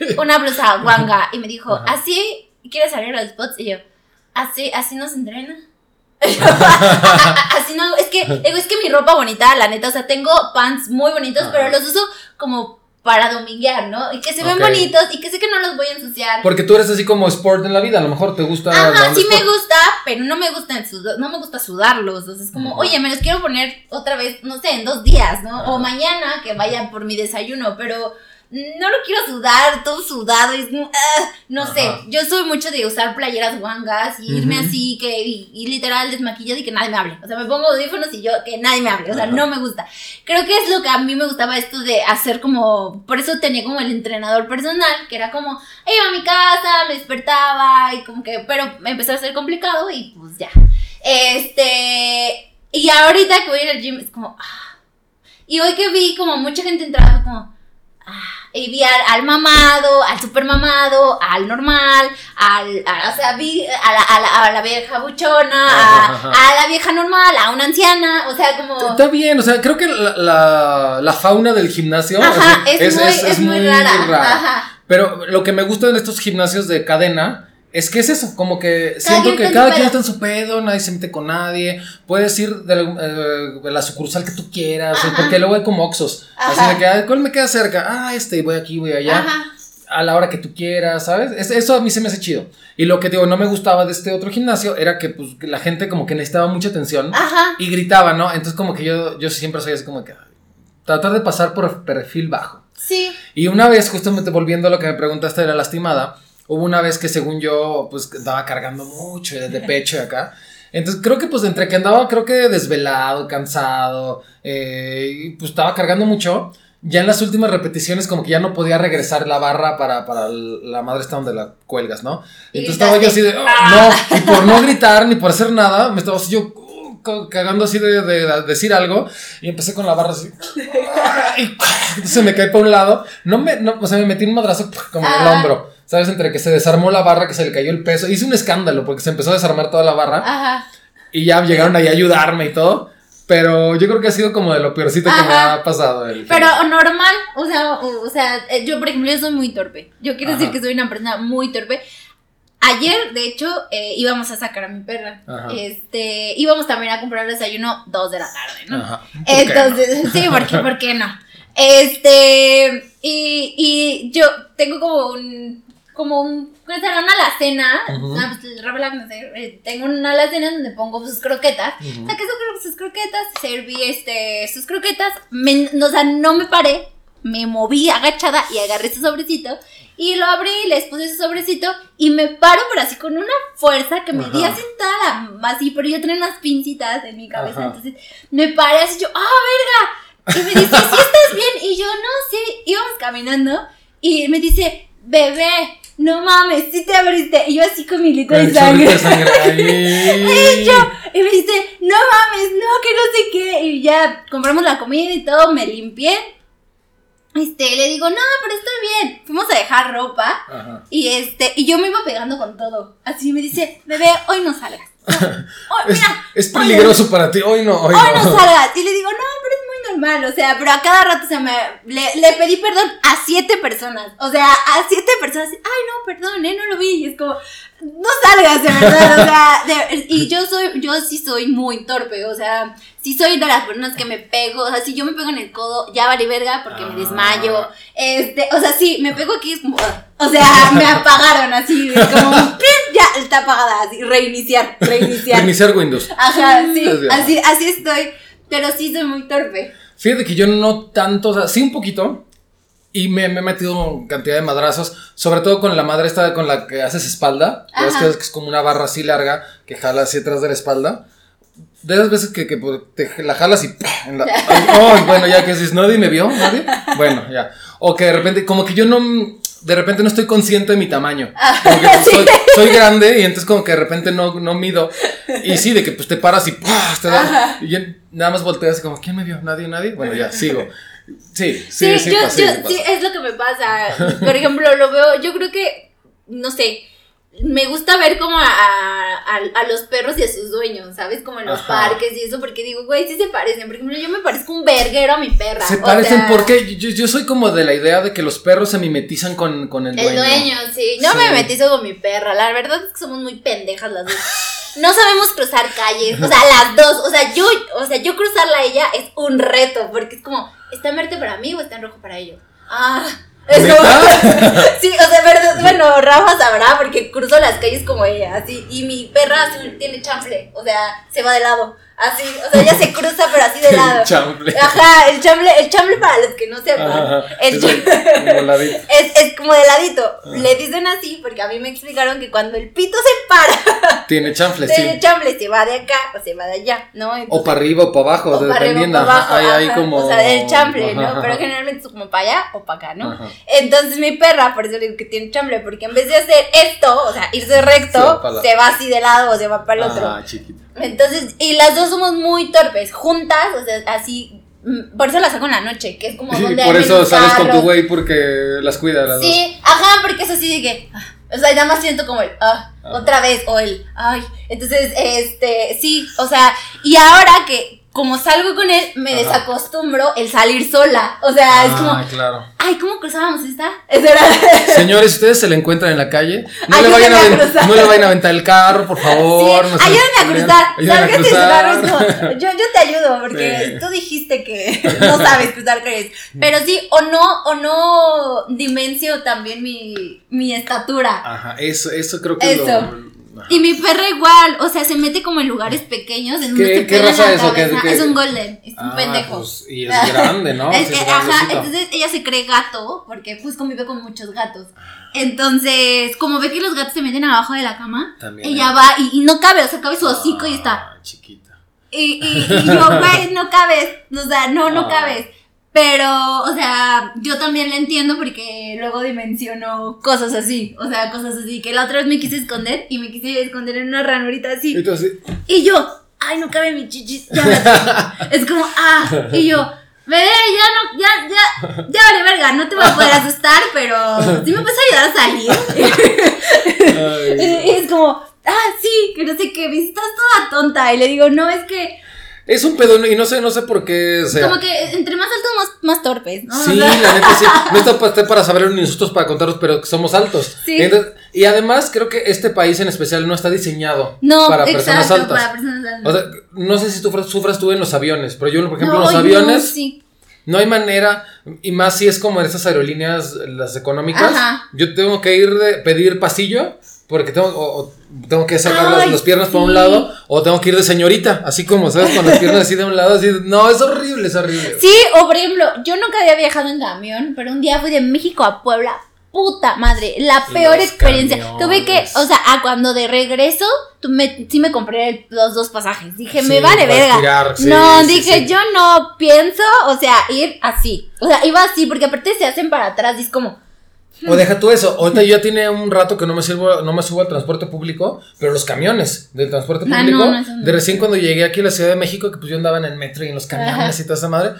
y [LAUGHS] una blusa guanga y me dijo. ¿así quieres salir a los spots? Y yo, ¿así, así no se entrena? [LAUGHS] Así no, es que, digo, es que mi ropa bonita, la neta, o sea, tengo pants muy bonitos, Ajá. pero los uso como para dominguear, ¿no? Y que se ven bonitos y que sé que no los voy a ensuciar. Porque tú eres así como sport en la vida, a lo mejor te gusta. Ajá, sí me gusta, pero no me gusta no me gusta sudarlos. Entonces es como, oye, me los quiero poner otra vez, no sé, en dos días, ¿no? Ajá. O mañana que vaya por mi desayuno, pero no lo quiero sudar, todo sudado, es ah, no Ajá. sé. Yo soy mucho de usar playeras guangas y irme así, que, y, y literal desmaquillada y que nadie me hable. O sea, me pongo audífonos y yo, que nadie me hable. O sea, Ajá. no me gusta. Creo que es lo que a mí me gustaba esto de hacer como, por eso tenía como el entrenador personal, que era como, iba a mi casa, me despertaba y como que, pero me empezó a ser complicado y pues ya. Este, y ahorita que voy a ir al gym es como, ah. Y hoy que vi como mucha gente entraba, fue como. Y vi al, al mamado, al super mamado, al normal, al, a- o sea, vi a la, a la, a la vieja buchona, a, Ajá, ajá. a la vieja normal, a una anciana, o sea, como... Está bien, o sea, creo que la, la, fauna del gimnasio Ajá, es, muy, es, muy rara. Ajá. Pero lo que me gusta de estos gimnasios de cadena es que es eso, como que siento que cada quien está en su pedo, nadie se mete con nadie, puedes ir de, la- eh, de la sucursal que tú quieras, Ajá. porque luego hay como Oxxos, así de que, "Ay, ¿cuál me queda cerca? Ah, este, voy aquí, voy allá, Ajá. a la hora que tú quieras, ¿sabes? Es- eso a mí se me hace chido. Y lo que digo, no me gustaba de este otro gimnasio era que pues la gente como que necesitaba mucha atención y gritaba, ¿no? Entonces como que yo, yo siempre soy así como que tratar de pasar por perfil bajo. Sí. Y una vez, justamente volviendo a lo que me preguntaste de la lastimada, hubo una vez que según yo, pues andaba cargando mucho de pecho y acá. Entonces creo que pues entre que andaba, creo que desvelado, cansado, eh, y pues estaba cargando mucho. Ya en las últimas repeticiones como que ya no podía regresar la barra para, para la madre esta donde la cuelgas, ¿no? Entonces estaba yo así de, "Oh, no, y por no gritar ni por hacer nada, me estaba así yo uh, ca- cagando así de, de- de decir algo y empecé con la barra así. [LAUGHS] y entonces me caí para un lado, no me, no, o sea, me metí un madrazo como en el Ah. hombro, ¿sabes? Entre que se desarmó la barra, que se le cayó el peso, hice un escándalo porque se empezó a desarmar toda la barra Ajá. y ya llegaron ahí a ayudarme y todo. Pero yo creo que ha sido como de lo peorcito que me ha pasado. El Pero normal, o sea, o, o sea, eh, yo por ejemplo, yo soy muy torpe. Yo quiero decir que soy una persona muy torpe. Ayer, de hecho, eh, íbamos a sacar a mi perra. Ajá. Este, íbamos también a comprar desayuno dos de la tarde, ¿no? Ajá. ¿Por qué no? Entonces, [LAUGHS] sí, ¿por qué, ¿por qué no? [LAUGHS] Este, y, y yo tengo como un, como un, pues, era una alacena, Ujú. ah, pues, no sé, eh, tengo una alacena donde pongo sus croquetas, Ujú. saqué sus, sus croquetas, serví este, sus croquetas, me- o sea, no me paré, me moví agachada y agarré su sobrecito y lo abrí, les puse su sobrecito y me paro pero así con una fuerza que me di Ajá. así toda la, así, pero yo tenía unas pincitas en mi cabeza, Ajá. entonces me paré así yo, ¡ah, verga! Y me dice, ¿sí estás bien? Y yo, no, sí, íbamos caminando y me dice, bebé, no mames, sí te abriste. Y yo así con mi litro de chorrito de sangre. sangre. [LAUGHS] Y yo, y me dice, no mames, no, que no sé qué. Y ya compramos la comida y todo, me limpié. Este, le digo, no, pero estoy bien. Fuimos a dejar ropa. Ajá. Y este, y yo me iba pegando con todo. Así me dice, bebé, hoy no salgas. [LAUGHS] Es, mira, es peligroso para ti. Hoy no, hoy, hoy no. no salgas. Y le digo, no, pero normal. O sea, pero a cada rato, o sea, me, le, le pedí perdón a siete personas. O sea, a siete personas. Ay, no, perdón, eh, no lo vi. Y es como, no salgas, de verdad. O sea, de- y yo soy, yo sí soy muy torpe. O sea, sí soy de las personas que me pego. O sea, si yo me pego en el codo, ya vale verga porque me Ah. desmayo. Este, o sea, sí, me pego aquí, es como, o sea, me apagaron así, como, ya está apagada, así, reiniciar, reiniciar. Reiniciar Windows. Ajá, sí, así, así estoy, pero sí soy muy torpe. Fíjate que yo no tanto, o sea, sí un poquito. Y me, me he metido cantidad de madrazos, sobre todo con la madre esta con la que haces espalda. Es, que es como una barra así larga que jala así atrás de la espalda. De esas veces que, que, te la jalas y ¡pah! en la. Ay, ay, bueno, ya que dices, ¿nadie me vio? ¿Nadie? Bueno, ya. O que de repente, como que yo no. De repente no estoy consciente de mi tamaño. [LAUGHS] Como que pues, soy, soy grande y entonces como que de repente no, no mido. Y sí, de que pues te paras y ¡pah! te da. Y yo nada más volteas así como, ¿quién me vio? ¿Nadie? ¿Nadie? Bueno, ya, sigo. Sí, sí, sí, yo, pasa, yo- sí sí, es lo que me pasa. Por ejemplo, lo veo, yo creo que, no sé, me gusta ver como a, a- a los perros y a sus dueños, ¿sabes? Como en los Ajá. parques y eso, porque digo, güey, sí se parecen. Por ejemplo, yo me parezco un verguero a mi perra. Se o parecen sea, porque yo, yo soy como de la idea de que los perros se mimetizan con, con el El dueño. dueño, sí. No Sí. me metizo con mi perra. La verdad es que somos muy pendejas las dos. No sabemos cruzar calles. O sea, las dos. O sea, yo, o sea, yo cruzarla a ella es un reto. Porque es como, ¿está en verde para mí o está en rojo para ellos? Ah. Es como, [LAUGHS] sí, o sea, verdad, bueno, Rafa sabrá porque cruzo las calles como ella, así, y mi perra tiene chanfle, o sea, se va de lado, así, o sea, ella se cruza pero así de lado. Chanfle. Ajá, el chamble, el chamble para los que no sepan, Ajá, el es el- como [LAUGHS] es, es como de ladito. Le dicen así porque a mí me explicaron que cuando el pito se para [LAUGHS] Tiene del sí. chamble se va de acá o se va de allá, ¿no? Entonces- O para arriba o para abajo, o para arriba o dependiendo. para ajá, abajo. hay, hay ajá, como. O sea, del chamble, ¿no? Ajá, Pero ajá. generalmente es como para allá o para acá, ¿no? Ajá. Entonces mi perra, por eso le digo que tiene chamble, porque en vez de hacer esto, o sea, irse recto, Se va la- se va así de lado o se va para el otro. Ah, chiquita. Entonces, y las dos somos muy torpes, juntas, o sea, así. mm, Por eso las saco en la noche, que es como donde por hay eso sales con tu güey porque las cuida las dos. Sí, ajá, porque es así de que. ah, O sea, nada más siento como el, ah, otra vez, o el, ay. Entonces, este, sí, o sea, y ahora que como salgo con él, me Ajá. desacostumbro el salir sola. O sea, es como, Ah, claro. ay, ¿cómo cruzábamos esta? [LAUGHS] [LAUGHS] Señores, ustedes se le encuentran en la calle, no le, Ayúdenme vayan a, a aven- cruzar. no le vayan a aventar el carro, por favor. Sí, no se ayúdame a cruzar. Ayúdenme a cruzar. como, [LAUGHS] yo, yo te ayudo, porque Sí. tú dijiste que no sabes cruzar calles. Pero sí, o no, o no dimencio también mi, mi estatura. Ajá, eso, eso creo que es lo. Y mi perra igual, o sea, se mete como en lugares pequeños en ¿Qué- qué raza es o qué- cabeza. qué- Es un golden, es un Ah, pendejo. pues, y es [LAUGHS] grande, ¿no? Es- Sí, es ajá, entonces ella se cree gato porque pues convive con muchos gatos. Entonces, como ve que los gatos se meten abajo de la cama, También, ella va y, y no cabe, o sea, cabe su hocico y está. Ah, chiquita. Y, y, y yo, [LAUGHS] güey, no cabes, o sea, no, no Ah. cabes. Pero, o sea, yo también la entiendo porque luego dimensiono cosas así, o sea, cosas así, que la otra vez me quise esconder y me quise esconder en una ranurita así. Entonces, Y yo, ay, no cabe mi chichis. Ya [LAUGHS] es como, ah, y yo, bebé, ya no, ya, ya, ya vale verga, no te voy a poder asustar, pero sí me puedes ayudar a salir. [LAUGHS] [LAUGHS] y es como, ah, sí, que no sé qué, estás toda tonta. Y le digo, no, es que, es un pedo y no sé, no sé por qué. O sea, como que entre más altos, más, más torpes, ¿no? Sí, la neta sí. [LAUGHS] No está para, para saber insultos para contaros, pero somos altos. Sí. Entonces, y además creo que este país en especial no está diseñado no, para personas exacto, altas. para personas altas. O sea, no sé si tú sufras, tú en los aviones, pero yo, por ejemplo, en No, los no, aviones sí. no hay manera, y más si es como en esas aerolíneas, las económicas, Ajá. yo tengo que ir de pedir pasillo, porque tengo, o- o tengo que sacar las, las piernas por un sí. lado, o tengo que ir de señorita, así como, ¿sabes? Con las piernas así de un lado, así, no, es horrible, es horrible. Sí, o por ejemplo, yo nunca había viajado en camión, pero un día fui de México a Puebla. Puta madre, la peor Los experiencia. camiones. Tuve que, o sea, a cuando de regreso, tú me, sí me compré el- los dos pasajes. Dije, Sí, me vale para verga. sí, no, sí, dije, sí. yo no pienso, o sea, ir así. O sea, iba así, porque aparte se hacen para atrás y es como, O deja tú eso. Ahorita yo ya tiene un rato que no me sirvo, no me subo al transporte público, pero los camiones del transporte Ah, público, no, no, eso no. de recién cuando llegué aquí a la Ciudad de México, que pues yo andaba en el metro y en los camiones Ajá. y toda esa madre.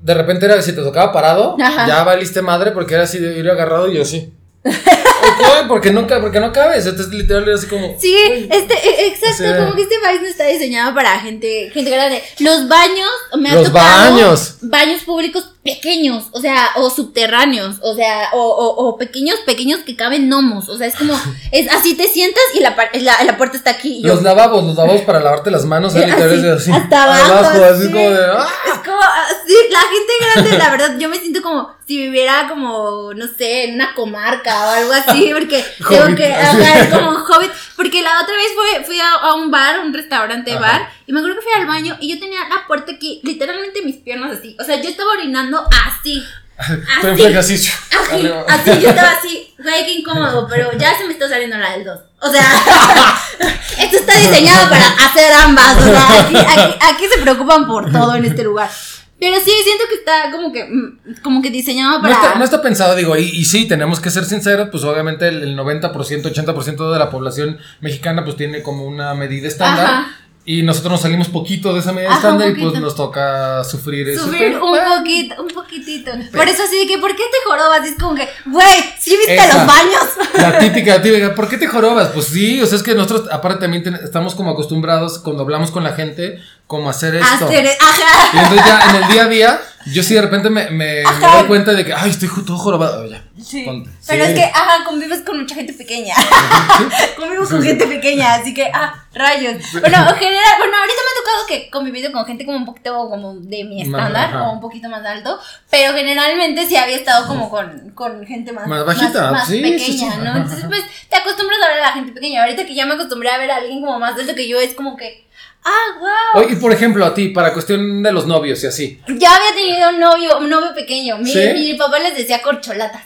De repente era si te tocaba parado, Ajá. ya valiste madre porque era así de ir agarrado y yo así. Ok, porque no, porque no cabes. Entonces literal era así como. Sí, este, e- exacto, O sea- como que este país no está diseñado para gente, gente grande. Los baños, me ha Los tocado baños. baños públicos pequeños, o sea, o subterráneos, o sea, o, o, o pequeños, pequeños que caben gnomos, o sea, es como, [LAUGHS] es así te sientas y la, la, la puerta está aquí yo, Los lavabos, los lavabos para lavarte las manos. Así, así. hasta [LAUGHS] abajo, así sí. como de. ¡ah! es como, ah, sí, la gente grande, la verdad, yo me siento como si viviera como, no sé, en una comarca o algo así, porque [LAUGHS] tengo que, así. es como un hobbit, porque la otra vez fui a, a un bar, un restaurante Ajá. bar, y me acuerdo que fui al baño y yo tenía la puerta aquí, literalmente mis piernas así, o sea, yo estaba orinando así. [LAUGHS] Así, fleca así. así, yo estaba así, [LAUGHS] güey, qué incómodo, pero ya se me está saliendo la del 2. O sea, [LAUGHS] esto está diseñado para hacer ambas. O sea, aquí, aquí, aquí se preocupan por todo en este lugar. Pero sí, siento que está como que, mm, como que diseñado No para. está, no está pensado, digo, y, y sí, tenemos que ser sinceros, pues obviamente el, el 90%, 80% de la población mexicana pues tiene como una medida estándar. Ajá. Y nosotros nos salimos poquito de esa media Ajá, estándar y pues nos toca sufrir eso. Sufrir pero, un bueno, poquito, un poquitito. Por eso así de que, ¿por qué te jorobas? Y es como que, güey, ¿sí viste Esa. los baños? La [LAUGHS] típica, la típica, ¿por qué te jorobas? Pues sí, o sea, es que nosotros aparte también ten- estamos como acostumbrados cuando hablamos con la gente como hacer esto. Hacer, Y ajá. entonces ya en el día a día, yo sí de repente me, me, me doy cuenta de que, ay, estoy todo jorobado. Ya, Sí. ponte. Pero Sí. es que, ajá, convives con mucha gente pequeña. [LAUGHS] Convivo con gente pequeña, así que, ah, rayos. Bueno, en general, bueno, ahorita me ha tocado que convivido con gente como un poquito como de mi Más, estándar ajá. o un poquito más alto, pero generalmente sí había estado como con, con gente más, Más bajita, más, sí, pequeña, sí, sí. ¿no? Entonces, pues, te acostumbras a ver a la gente pequeña. Ahorita que ya me acostumbré a ver a alguien como más alto que yo, es como que, ah, wow. Oye, y por ejemplo, a ti, para cuestión de los novios y así. Ya había tenido un novio, un novio pequeño. Mi, ¿Sí? mi papá les decía corcholatas.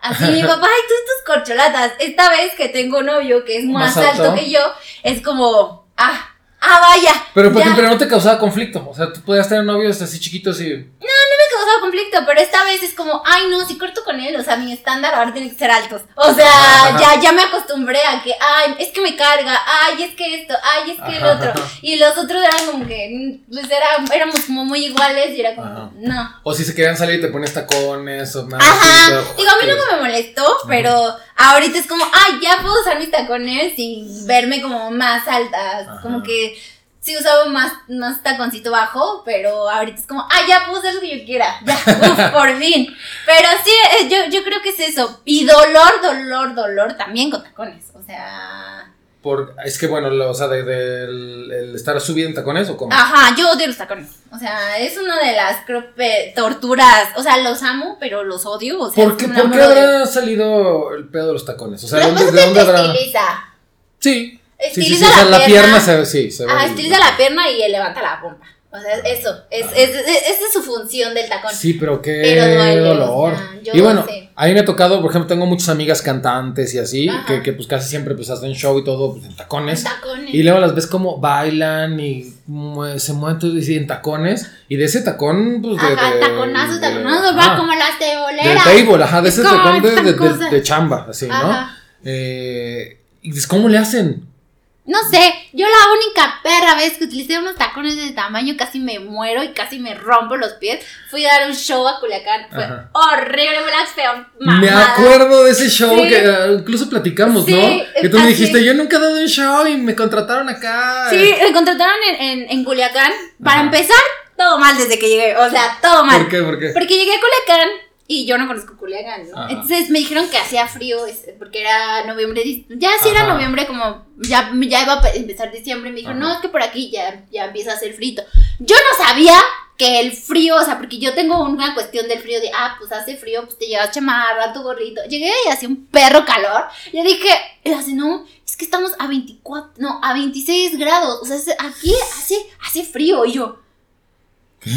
Así mi [LAUGHS] papá, ay, tú tus corcholatas. Esta vez que tengo un novio que es más, ¿Más alto? alto? que yo, es como, ah, ah, vaya. Pero, ejemplo, no te causaba conflicto. O sea, tú podías tener novios así chiquitos y. me causaba conflicto, pero esta vez es como, ay, no, si corto con él, o sea, mi estándar ahora tiene que ser altos. O sea, Ajá. ya, ya me acostumbré a que, ay, es que me carga, ay, es que esto, ay, es que el otro. ajá. Y los otros eran como que, pues era, éramos como muy iguales y era como, no. O si se querían salir y te ponías tacones o más. Ajá, digo, a mí nunca me molestó, pero ahorita es como, ay, ya puedo usar mis tacones sin verme como más alta, como que sí usaba más, más taconcito bajo, pero ahorita es como, ay, ya puedo hacer lo que yo quiera, ya, [LAUGHS] uf, por fin. Pero sí, eh, yo, yo creo que es eso, y dolor, dolor, dolor también con tacones, o sea... Por, es que bueno, lo- o sea, de, el estar subido en tacones o como. Ajá, yo odio los tacones. O sea, es una de las creo, pe- torturas. O sea, los amo, pero los odio. O sea, ¿Por qué, por qué habrá salido el pedo de los tacones? O sea, Lo ¿de que dónde, de dónde habrá? Estiliza. Sí. Sí, sí, o sea, la la pierna. pierna se, sí, se ve. Ajá, estiliza la pierna y levanta la pompa. O sea, eso. Es, es, es- esa es su función del tacón. Sí, pero qué Pero duele, dolor. y bueno, sé. a mí me ha tocado, por ejemplo, tengo muchas amigas cantantes y así, que, que pues casi siempre pues hacen show y todo pues, en tacones. Tacones. Y luego las ves como bailan y se mueven todo así en tacones. Y de ese tacón, pues de. Ajá, de- taconazos, de- taconazos, ajá, va como las table, ajá, de Es ese tacón de, de- de- de chamba, así, ¿no? Eh, y dices, ¿cómo le hacen? No sé, yo la única perra vez que utilicé unos tacones de tamaño casi me muero y casi me rompo los pies. Fui a dar un show a Culiacán. Fue Ajá. horrible, fue la peor Me acuerdo de ese show Sí. que eh, incluso platicamos, Sí, ¿no? Que tú me dijiste, yo nunca he dado un show y me contrataron acá. Sí, me contrataron en, en, en Culiacán. Para Ajá. empezar, todo mal desde que llegué. O sea, todo mal. ¿Por qué? ¿Por qué? Porque llegué a Culiacán y yo no conozco Culiacán, ¿no? Ajá. Entonces me dijeron que hacía frío porque era noviembre. Ya sí era Ajá. noviembre, como ya, ya iba a pe- empezar diciembre. Me dijeron, Ajá. no, es que por aquí ya, ya empieza a hacer frito. Yo no sabía que el frío, o sea, porque yo tengo una cuestión del frío de, ah, pues hace frío, pues te llevas chamarra, tu gorrito. Llegué y hacía un perro calor. Yo dije, hace, no, es que estamos a 24, no, a 26 grados. O sea, aquí hace, hace frío. Y yo,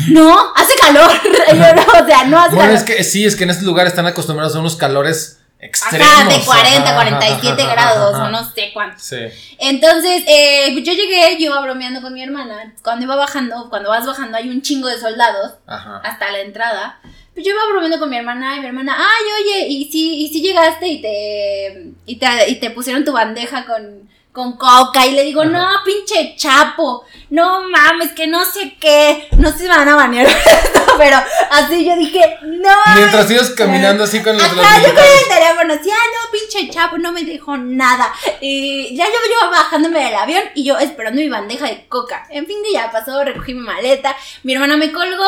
no, hace calor. [LAUGHS] O sea, no hace Bueno, calor. es que sí, es que en este lugar están acostumbrados a unos calores extremos. Ajá, de 40, Ajá, 47 ajá, grados ajá. o no sé cuánto. Sí. Entonces, eh, yo llegué, yo iba bromeando con mi hermana. Cuando iba bajando, cuando vas bajando hay un chingo de soldados hasta la entrada. Pues yo iba bromeando con mi hermana y mi hermana, ay, oye, ¿y si, y si llegaste y te, y te, y te pusieron tu bandeja con, con coca? Y le digo, Ajá. no, pinche chapo, no mames, que no sé qué, no sé si me van a banear [LAUGHS] esto, pero así yo dije, no. Mientras ibas caminando así con los, los Ajá, yo con el teléfono, así, ah, no, pinche chapo, no me dejó nada. Y ya yo iba bajándome del avión y yo esperando mi bandeja de coca. En fin, que ya pasó, recogí mi maleta, mi hermana me colgó,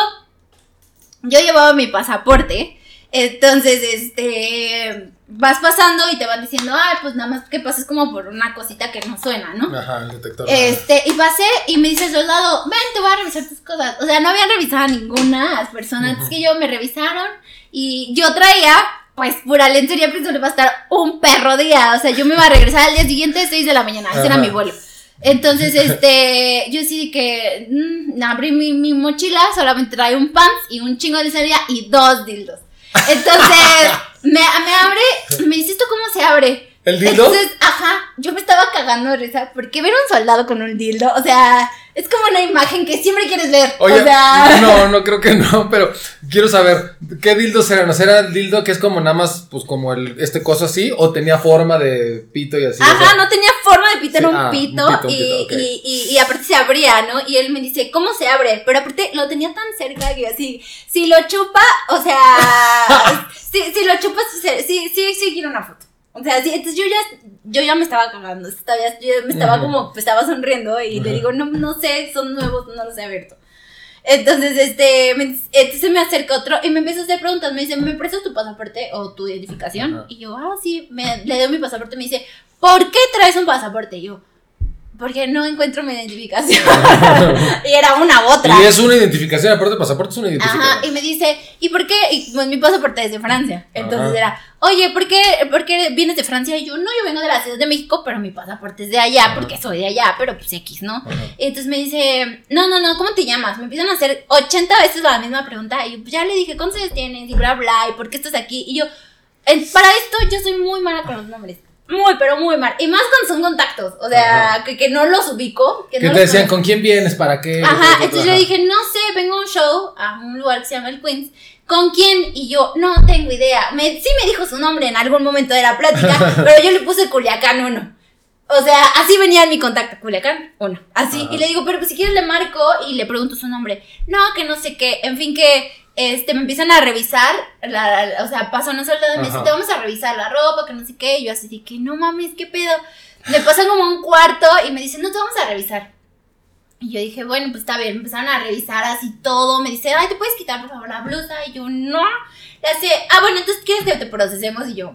yo llevaba mi pasaporte. Entonces, este, vas pasando y te van diciendo, ah, pues nada más que pases como por una cosita que no suena, ¿no? Ajá, el detector. Este, y pasé y me dice el soldado, ven, te voy a revisar tus cosas. O sea, no habían revisado a ninguna las personas. Es que yo me revisaron y yo traía, pues, pura lencería, pero le va a estar un perro día. O sea, yo me iba a regresar al día siguiente, 6 de la mañana. Ese era mi vuelo. Entonces, este, yo sí que mm, abrí mi, mi mochila, solamente traía un pants y un chingo de lencería y dos dildos. Entonces, me, me abre, me dice, ¿esto cómo se abre? ¿El dildo? Entonces, ajá, yo me estaba cagando de risa porque ver un soldado con un dildo, o sea, es como una imagen que siempre quieres ver. Oye, o sea, no, no creo que no, pero quiero saber, ¿qué dildos eran? O sea, ¿era el dildo que es como nada más, pues como el, este coso así, o tenía forma de pito y así? O ajá, sea, no tenía forma de pito, era Sí, un ah, un pito, pito, un y, pito, ok. y, y, y aparte se abría, ¿no? Y él me dice, ¿cómo se abre? Pero aparte lo tenía tan cerca que así, si lo chupa, o sea, [LAUGHS] si, si lo chupas, se- sí, sí, sí quiero una foto. O sea, sí, entonces yo ya, yo ya me estaba cagando, estaba, yo me estaba Ujú. como, pues, estaba sonriendo y le Ujú. digo, no, no sé, son nuevos, no los he abierto. Entonces, este, me, entonces me acerca otro y me empieza a hacer preguntas. Me dice, ¿me prestas tu pasaporte o tu identificación? Ajá. Y yo, ah, sí, me, le doy mi pasaporte. Me dice, ¿por qué traes un pasaporte? Y yo, porque no encuentro mi identificación. [LAUGHS] y era una u otra. Y es una identificación, aparte de pasaporte, es una Ajá, identificación. y me dice, ¿y por qué? Y pues mi pasaporte es de Francia. Entonces Ajá. era, oye, ¿por qué, ¿por qué vienes de Francia? Y yo, no, yo vengo de la Ciudad de México, pero mi pasaporte es de allá, Ajá. porque soy de allá, pero pues X, ¿no? Ajá. Entonces me dice, no, no, no, ¿cómo te llamas? Me empiezan a hacer 80 veces la misma pregunta. Y yo, pues ya le dije, ¿cuántos años tienes? Y bla, bla, ¿y por qué estás aquí? Y yo, para esto yo soy muy mala con los nombres. Muy, pero muy mal. Y más cuando son contactos. O sea, que, que no los ubico. Que ¿Qué no te decían? conozco. ¿Con quién vienes? ¿Para qué? Ajá, entonces yo dije, no sé, vengo a un show, a un lugar que se llama el Queens. ¿Con quién? Y yo, no tengo idea. Me, sí me dijo su nombre en algún momento de la plática, [LAUGHS] pero yo le puse Culiacán 1. O sea, así venía en mi contacto, Culiacán 1. Así, Ajá. y le digo, pero pues si quieres le marco y le pregunto su nombre. No, que no sé qué. En fin, que este, me empiezan a revisar, la, la- o sea, pasa una soldado y me dice, Ajá. te vamos a revisar la ropa, que no sé qué. Y yo así de que, no mames, qué pedo. Me pasan como un cuarto y me dicen, no te vamos a revisar. Y yo dije, bueno, pues está bien. Me empezaron a revisar así todo. Me dice, ay, ¿te puedes quitar por favor la blusa? Y yo, no. Le hace, ah, bueno, entonces quieres que te procesemos. Y yo,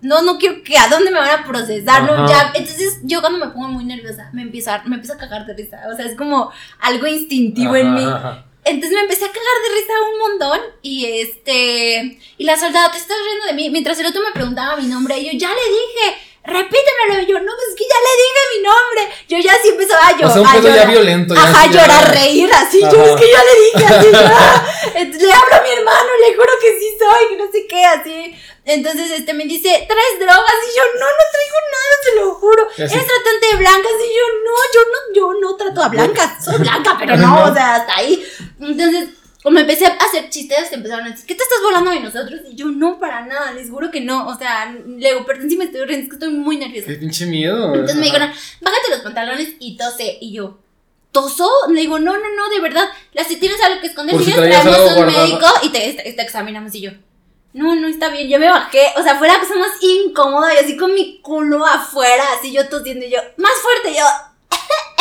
no, no quiero que, ¿a dónde me van a procesar? No, Ajá. ya. Entonces yo cuando me pongo muy nerviosa, me empiezo a, me empiezo a cagar de risa. O sea, es como algo instintivo en mí. Ajá, ajá. Entonces me empecé a cagar de risa un montón y este y la soldada te estás riendo de mí mientras el otro me preguntaba mi nombre y yo ya le dije repítemelo y yo no pues es que ya le dije mi nombre yo ya así empezaba a O llorar sea, un a pedo ya llorar. violento. ya Ajá, reír, así, yo Ajá. es que ya le dije, así, ya. [LAUGHS] Entonces, le hablo a mi hermano, le juro que sí soy, que no sé qué, así. Entonces, este, me dice, ¿traes drogas? Y yo, no, no traigo nada, te lo juro. ¿Eres tratante de blancas? Y yo, no, yo no, yo no trato a blancas, soy blanca, pero [LAUGHS] no, o sea, hasta ahí. Entonces, como empecé a hacer chistes, empezaron a decir, ¿qué te estás volando de nosotros? Y yo, no, para nada, les juro que no, o sea, le digo, perdón si me estoy riendo, es que estoy muy nerviosa. Qué pinche miedo. Entonces me Ajá. dijeron, bájate los pantalones y tose. Y yo, ¿toso? Le digo, no, no, no, de verdad. La si tienes algo que esconder, si traemos algo un médico y te, te, te examinamos. Y yo, no, no está bien. Yo me bajé, o sea, fue la cosa más incómoda y así con mi culo afuera, así yo tosiendo y yo, más fuerte, yo. [LAUGHS]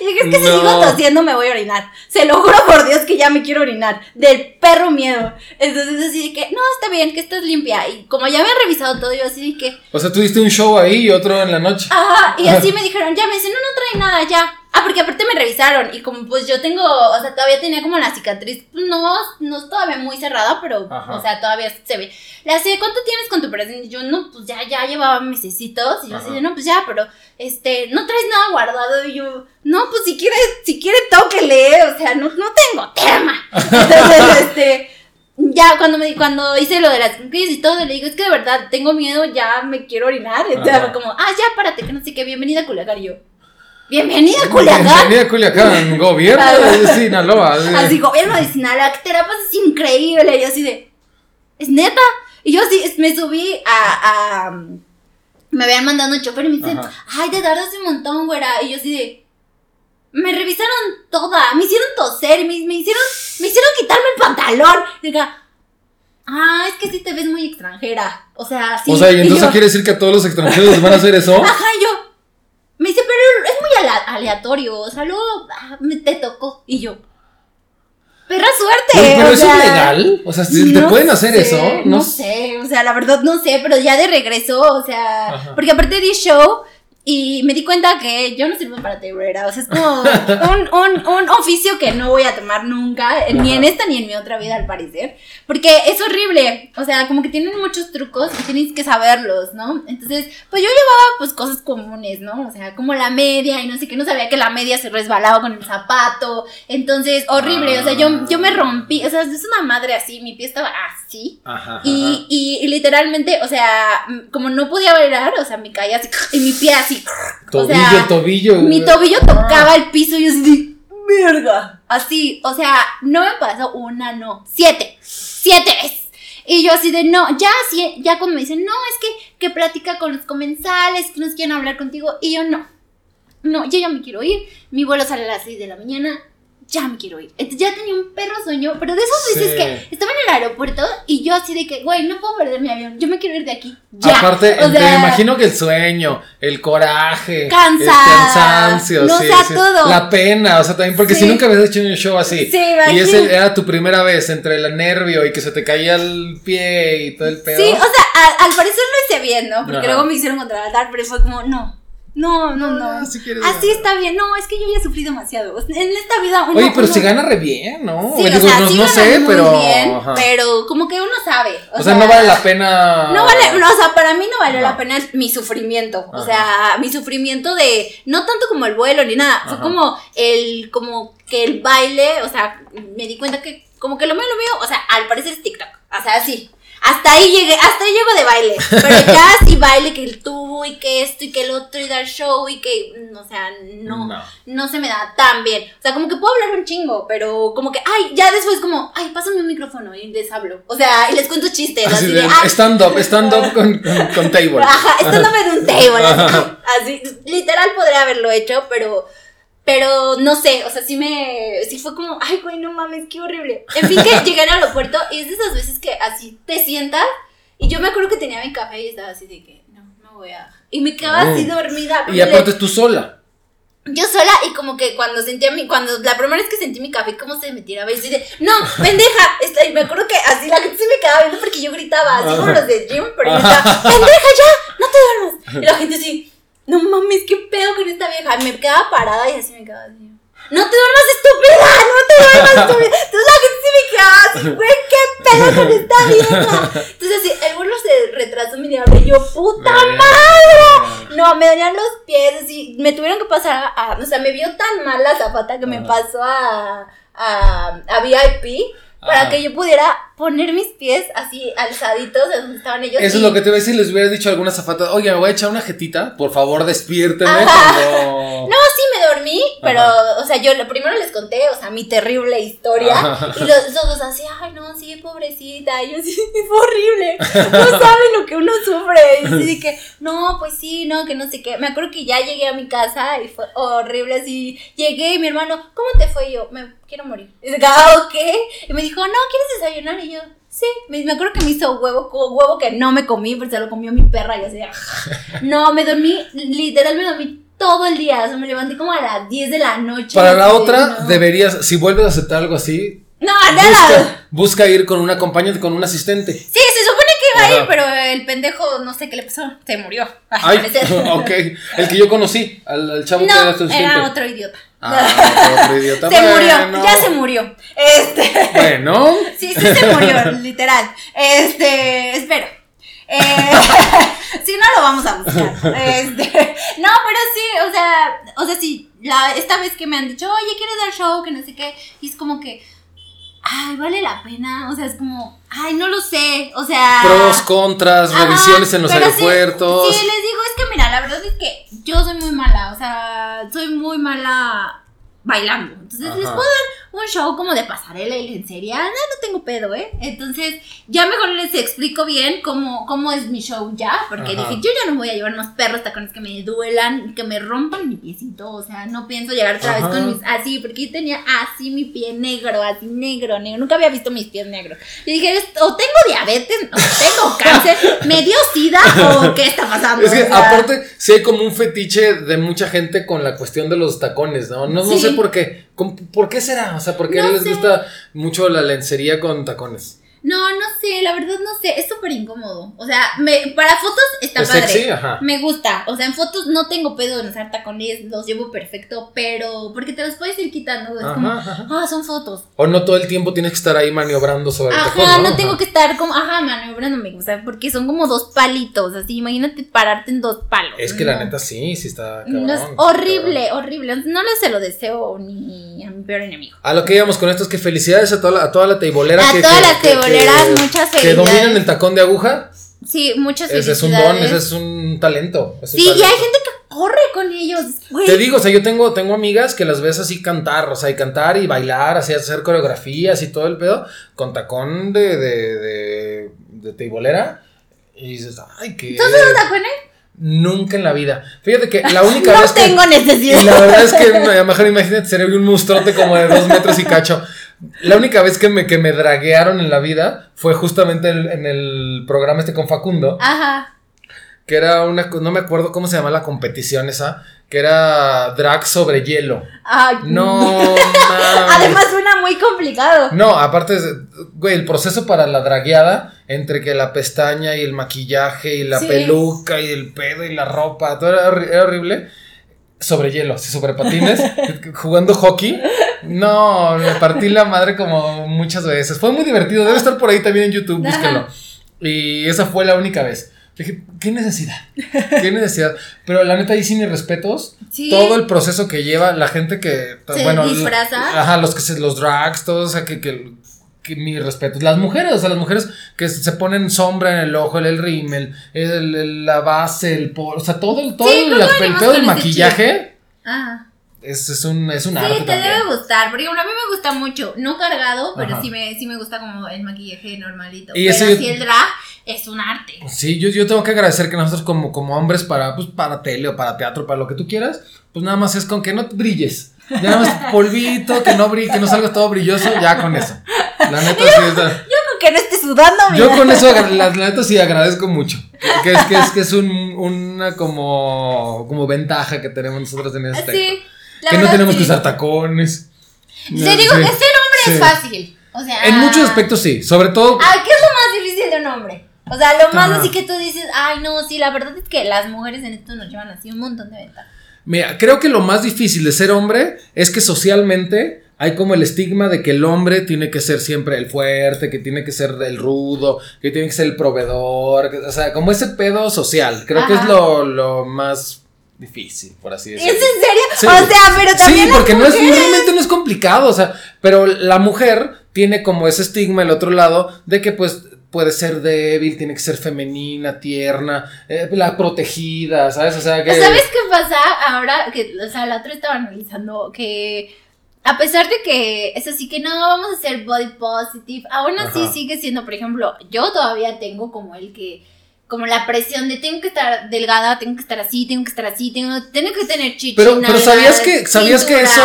Y dije, es que si No. sigo tosiendo me voy a orinar. Se lo juro por Dios que ya me quiero orinar. Del perro miedo. Entonces así de que, no, está bien, que estás limpia. Y como ya me han revisado todo, yo así de que, O sea, tú diste un show ahí y otro en la noche. Ajá, y así me dijeron, ya me dicen, no, no trae nada, ya. Ah, porque aparte me revisaron y como pues yo tengo, o sea, todavía tenía como la cicatriz, pues, no, no es todavía muy cerrada, pero, Ajá. o sea, todavía se ve. Le hace, ¿cuánto tienes con tu operación? Y yo, no, pues ya, ya llevaba mesecitos. Y yo así Ajá. de, no, pues ya, pero, este, no traes nada guardado. Y yo, no, pues si quiere, si quiere, tóquele, o sea, no, no tengo tema. [LAUGHS] Entonces, este... Ya cuando me cuando hice lo de las crisis y todo, le digo, es que de verdad tengo miedo, ya me quiero orinar. Entonces, Ajá. como, ah, ya, párate, que no sé qué, bienvenida a Culiacán. Y yo, bienvenida a Culiacán. Bienvenida a Culiacán, [LAUGHS] gobierno de Sinaloa. sí. Así, gobierno de Sinaloa, que terapia es increíble. Y yo así de, ¿es neta? Y yo así, me subí a, a- me habían mandado un chofer y me dicen, Ajá. ay, te tardas un montón, güera. Y yo así de, me revisaron toda, me hicieron toser, me, me hicieron, me hicieron quitarme el pantalón. Y diga, ah, es que sí te ves muy extranjera. O sea, sí. o sea, y entonces yo, quiere decir que a todos los extranjeros van a hacer eso. [LAUGHS] Ajá, y yo. Me dice, pero es muy aleatorio. O sea, luego ah, me, te tocó. Y yo. Perra suerte. Pero, pero o eso sea, es legal. O sea, ¿te no pueden hacer sé, eso? No, sé, o sea, la verdad no sé, pero ya de regreso, o sea, Ajá. porque aparte di show y me di cuenta que yo no sirvo para tebrera, o sea, es como un, un, un oficio que no voy a tomar nunca, ni en esta ni en mi otra vida al parecer, porque es horrible, o sea, como que tienen muchos trucos y tienes que saberlos, ¿no? Entonces, pues yo llevaba pues cosas comunes, ¿no? O sea, como la media y no sé qué, no sabía que la media se resbalaba con el zapato, entonces, horrible, o sea, yo, yo me rompí, o sea, es una madre así, mi pie estaba así. Ajá. Y, y, y literalmente, o sea, como no podía bailar, o sea, me caía así, [LAUGHS] y mi pie así, o Tobillo, sea, tobillo. mi tobillo tocaba el piso y yo así, verga, así, o sea, no me pasó una, no, siete, siete veces. Y yo así de, no, ya, sí, ya cuando me dicen, no, es que, que platica con los comensales, que nos quieren hablar contigo. Y yo, no, no, yo ya me quiero ir. Mi vuelo sale a las 6 de la mañana ya me quiero ir. Ya tenía un perro sueño, pero de esas veces que estaba en el aeropuerto y yo así de que, güey, no puedo perder mi avión, yo me quiero ir de aquí. Ya. Aparte, me imagino que el sueño, el coraje, el cansancio, no sí, todo. la pena, o sea, también porque si nunca habías hecho un show así y ese era tu primera vez entre el nervio y que se te caía el pie y todo el pedo. Sí, o sea, al, parecer lo hice bien, ¿no? Porque luego me hicieron contratar, pero fue como, no no, no, no. Así está bien. No, es que yo ya sufrí demasiado. En esta vida uno, Oye, pero se gana re bien, ¿no? Sí, o sea, no, sí no sé, pero. Bien, pero como que uno sabe. O, sea, no vale la pena. No vale, o sea, para mí no valió la pena mi sufrimiento. O sea, mi sufrimiento de. No tanto como el vuelo ni nada. Fue como el. Como que el baile. O sea, me di cuenta que. Como que lo mío, lo mío. O sea, al parecer es TikTok. O sea, sí. Hasta ahí llegué, hasta ahí llego de baile. Pero [LAUGHS] ya sí baile que el tubo y que esto y que el otro y dar show y que, mm, o sea, no, no, se me da tan bien. O sea, como que puedo hablar un chingo, pero como que, ay, ya después como, ay, pásame un micrófono y les hablo. O sea, y les cuento chistes. Así, de, stand up, stand up [LAUGHS] con, con, table. Ajá, stand up en un table. así, literal podría haberlo hecho, pero pero no sé, o sea, sí me. Sí fue como, ay, güey, no mames, qué horrible. En fin, que [LAUGHS] llegué al aeropuerto y es de esas veces que así te sientas. Y yo me acuerdo que tenía mi café y estaba así de que, no, no voy a. Y me quedaba así dormida. Y aparte tú sola. Yo sola y como que cuando sentía mi, cuando la primera vez que sentí mi café, como se me tiraba y de, no, [LAUGHS] pendeja, y me acuerdo que así la gente se me quedaba viendo porque yo gritaba, así como los de Jim, pero yo estaba, pendeja, ya, no te duermas. Y la [LAUGHS] gente así, no mames, qué pedo con esta vieja. Me quedaba parada y así me quedaba así. No te duermas estúpida, no te duermas [LAUGHS] estúpida. Entonces la gente se me quedaba así, güey, qué pedo con esta vieja. Entonces así, el vuelo se retrasó mi diablo y yo, puta madre. No, me dolían los pies, y me tuvieron que pasar a, o sea, me vio tan mal la zapata que me pasó a, a, a VIP para que yo pudiera poner mis pies así alzaditos de donde estaban ellos. Eso es lo que te voy a decir, les hubiera dicho a alguna zafata, oye, me voy a echar una jetita, por favor despiérteme cuando... [LAUGHS] No, sí me dormí, pero, o sea, yo primero les conté, o sea, mi terrible historia, y los, dos así, ay, no, sí, pobrecita, y yo sí, [LAUGHS] es horrible, no saben lo que uno sufre, y así que, no, pues sí, no, que no sé qué, me acuerdo que ya llegué a mi casa y fue horrible, así, llegué y mi hermano, ¿cómo te fue? yo, me quiero morir, y dice, ah, ok, y me dijo, no, ¿quieres desayunar? Y yo, Sí, me, acuerdo que me hizo huevo, huevo que no me comí, pero se lo comió mi perra y así. [LAUGHS] No, me dormí, literal me dormí todo el día. O sea, me levanté como a las 10 de la noche. Para la otra, deberías, si vuelves a aceptar algo así. No, nada. Busca, ir con un acompañante, con un asistente. Sí, se supone que iba a ir, pero el pendejo, no sé qué le pasó, se murió. Ay, [LAUGHS] ok. El que yo conocí, al, al chavo que era tu asistente. Era otro idiota. Ah, [LAUGHS] otro idiota. Se murió, ya se murió. Este. Bueno. [LAUGHS] sí, sí se murió, [LAUGHS] literal. Este, espero. Eh, si no lo vamos a buscar. Este, no, pero sí, o sea, o sea, sí, la, esta vez que me han dicho, oye, ¿quieres dar show? Que no sé qué. Y es como que, ay, vale la pena. O sea, es como, ay, no lo sé. O sea. Pros, contras, revisiones en los aeropuertos. Sí, yo soy muy mala. O sea, soy muy mala bailando. Entonces les puedo dar un show como de pasarela y lencería. No, no tengo pedo, ¿eh? Entonces, ya mejor les explico bien cómo, cómo es mi show ya. Porque dije, yo ya no voy a llevar unos perros tacones que me duelan, que me rompan mi piecito. O sea, no pienso llegar otra vez con mis. Así, porque yo tenía así mi pie negro, así negro, negro. Nunca había visto mis pies negros. Y dije, o tengo diabetes, o tengo [LAUGHS] cáncer, me dio sida, o qué está pasando. Es que, aparte, sí hay como un fetiche de mucha gente con la cuestión de los tacones, ¿no? No, no sé por qué. ¿Por qué será? O sea, ¿por qué les gusta mucho la lencería con tacones? No, no sé, la verdad no sé, es súper incómodo. O sea, me, para fotos está padre. Me gusta. O sea, en fotos no tengo pedo en usar tacones, los llevo perfecto, pero porque te los puedes ir quitando. Es como, ah, son fotos. O no todo el tiempo tienes que estar ahí maniobrando sobre el tacón. ¿no? no tengo que estar como, ajá, maniobrándome. O sea, porque son como dos palitos. Así, imagínate pararte en dos palos. Es que la neta sí, sí está. no es horrible, horrible. No le se lo deseo ni a mi peor enemigo. A lo que íbamos con esto es que felicidades a toda la, a toda la teibolera. A toda la muchas Que dominan el tacón de aguja. Sí, muchas Ese es un don, ese es un talento. sí, y hay gente que corre con ellos. Te digo, o sea, yo tengo, tengo amigas que las ves así cantar, o sea, y cantar y bailar, así hacer coreografías y todo el pedo, con tacón de, de, de de teibolera y dices, ay, que... ¿Tú usado tacones? Nunca en la vida. Fíjate que la única no vez que... tengo necesidad. Y la verdad es que a lo mejor imagínate ser un monstruote como de dos metros y cacho. La única vez que me, que me draguearon en la vida fue justamente el- en el programa este con Facundo, Ajá. que era una, no me acuerdo cómo se llama la competición esa, que era drag sobre hielo. Ay, No. Además suena muy complicado. No, aparte, güey, el proceso para la dragueada, entre que la pestaña y el maquillaje y la Sí. peluca y el pedo y la ropa, todo era, era horrible. Sobre hielo, así sobre patines, [LAUGHS] jugando hockey. No, me partí la madre como muchas veces. Fue muy divertido, debe estar por ahí también en YouTube, búsquenlo. Y esa fue la única vez. Dije, ¿qué necesidad? ¿Qué [LAUGHS] necesidad? Pero la neta, ahí sí mis respetos. Sí. Todo el proceso que lleva la gente que. Se bueno, disfraza. Ajá, los que se, los drags, todos, o sea, que, que, que mi respeto. Las mujeres, o sea, las mujeres que se ponen sombra en el ojo, el, el rímel, el, el- la base, el polo, o sea, todo, el- todo Sí, el, pedo del maquillaje Ajá. es, es un, es un arte Sí, te también. debe gustar. Por ejemplo, a mí me gusta mucho. No cargado, pero Ajá. sí me, sí me gusta como el maquillaje normalito. Y pero ese sí el drag es un arte. Sí, yo, yo tengo que agradecer que nosotros como, como hombres para, pues, para tele o para teatro, para lo que tú quieras, pues nada más es con que no brilles. Ya nada más [LAUGHS] polvito, que no brille, que no salgas todo brilloso, ya con eso. La neta sí es... Yo con que no esté sudando, Yo mira. con eso, la, la neta sí agradezco mucho. Que es que es, que es un, una como, como ventaja que tenemos nosotros en este. Sí. la que no tenemos sí. que usar tacones. Te digo que ser hombre Sí. es fácil. O sea. En muchos aspectos sí, sobre todo. Ay, ¿qué es lo más difícil de un hombre? O sea, lo más así que tú dices, ay, no, sí, la verdad es que las mujeres en esto nos llevan así un montón de ventajas. Mira, creo que lo más difícil de ser hombre es que socialmente hay como el estigma de que el hombre tiene que ser siempre el fuerte, que tiene que ser el rudo, que tiene que ser el proveedor, que- o sea, como ese pedo social. Creo que es lo, lo más difícil, por así ¿Es decirlo. en serio? Sí. O sea, pero también. Sí, las porque no es, realmente no es complicado, o sea, pero la mujer tiene como ese estigma el otro lado de que pues puede ser débil, tiene que ser femenina, tierna, eh, la protegida, ¿sabes? O sea que... ¿Sabes qué pasa ahora? Que, o sea, la otra estaba analizando que a pesar de que es así que no, vamos a hacer body positive, aún así Ajá. sigue siendo, por ejemplo, yo todavía tengo como el que, como la presión de tengo que estar delgada, tengo que estar así, tengo que estar así, tengo, tengo que tener chichi, Pero, pero sabías que, sabías que eso,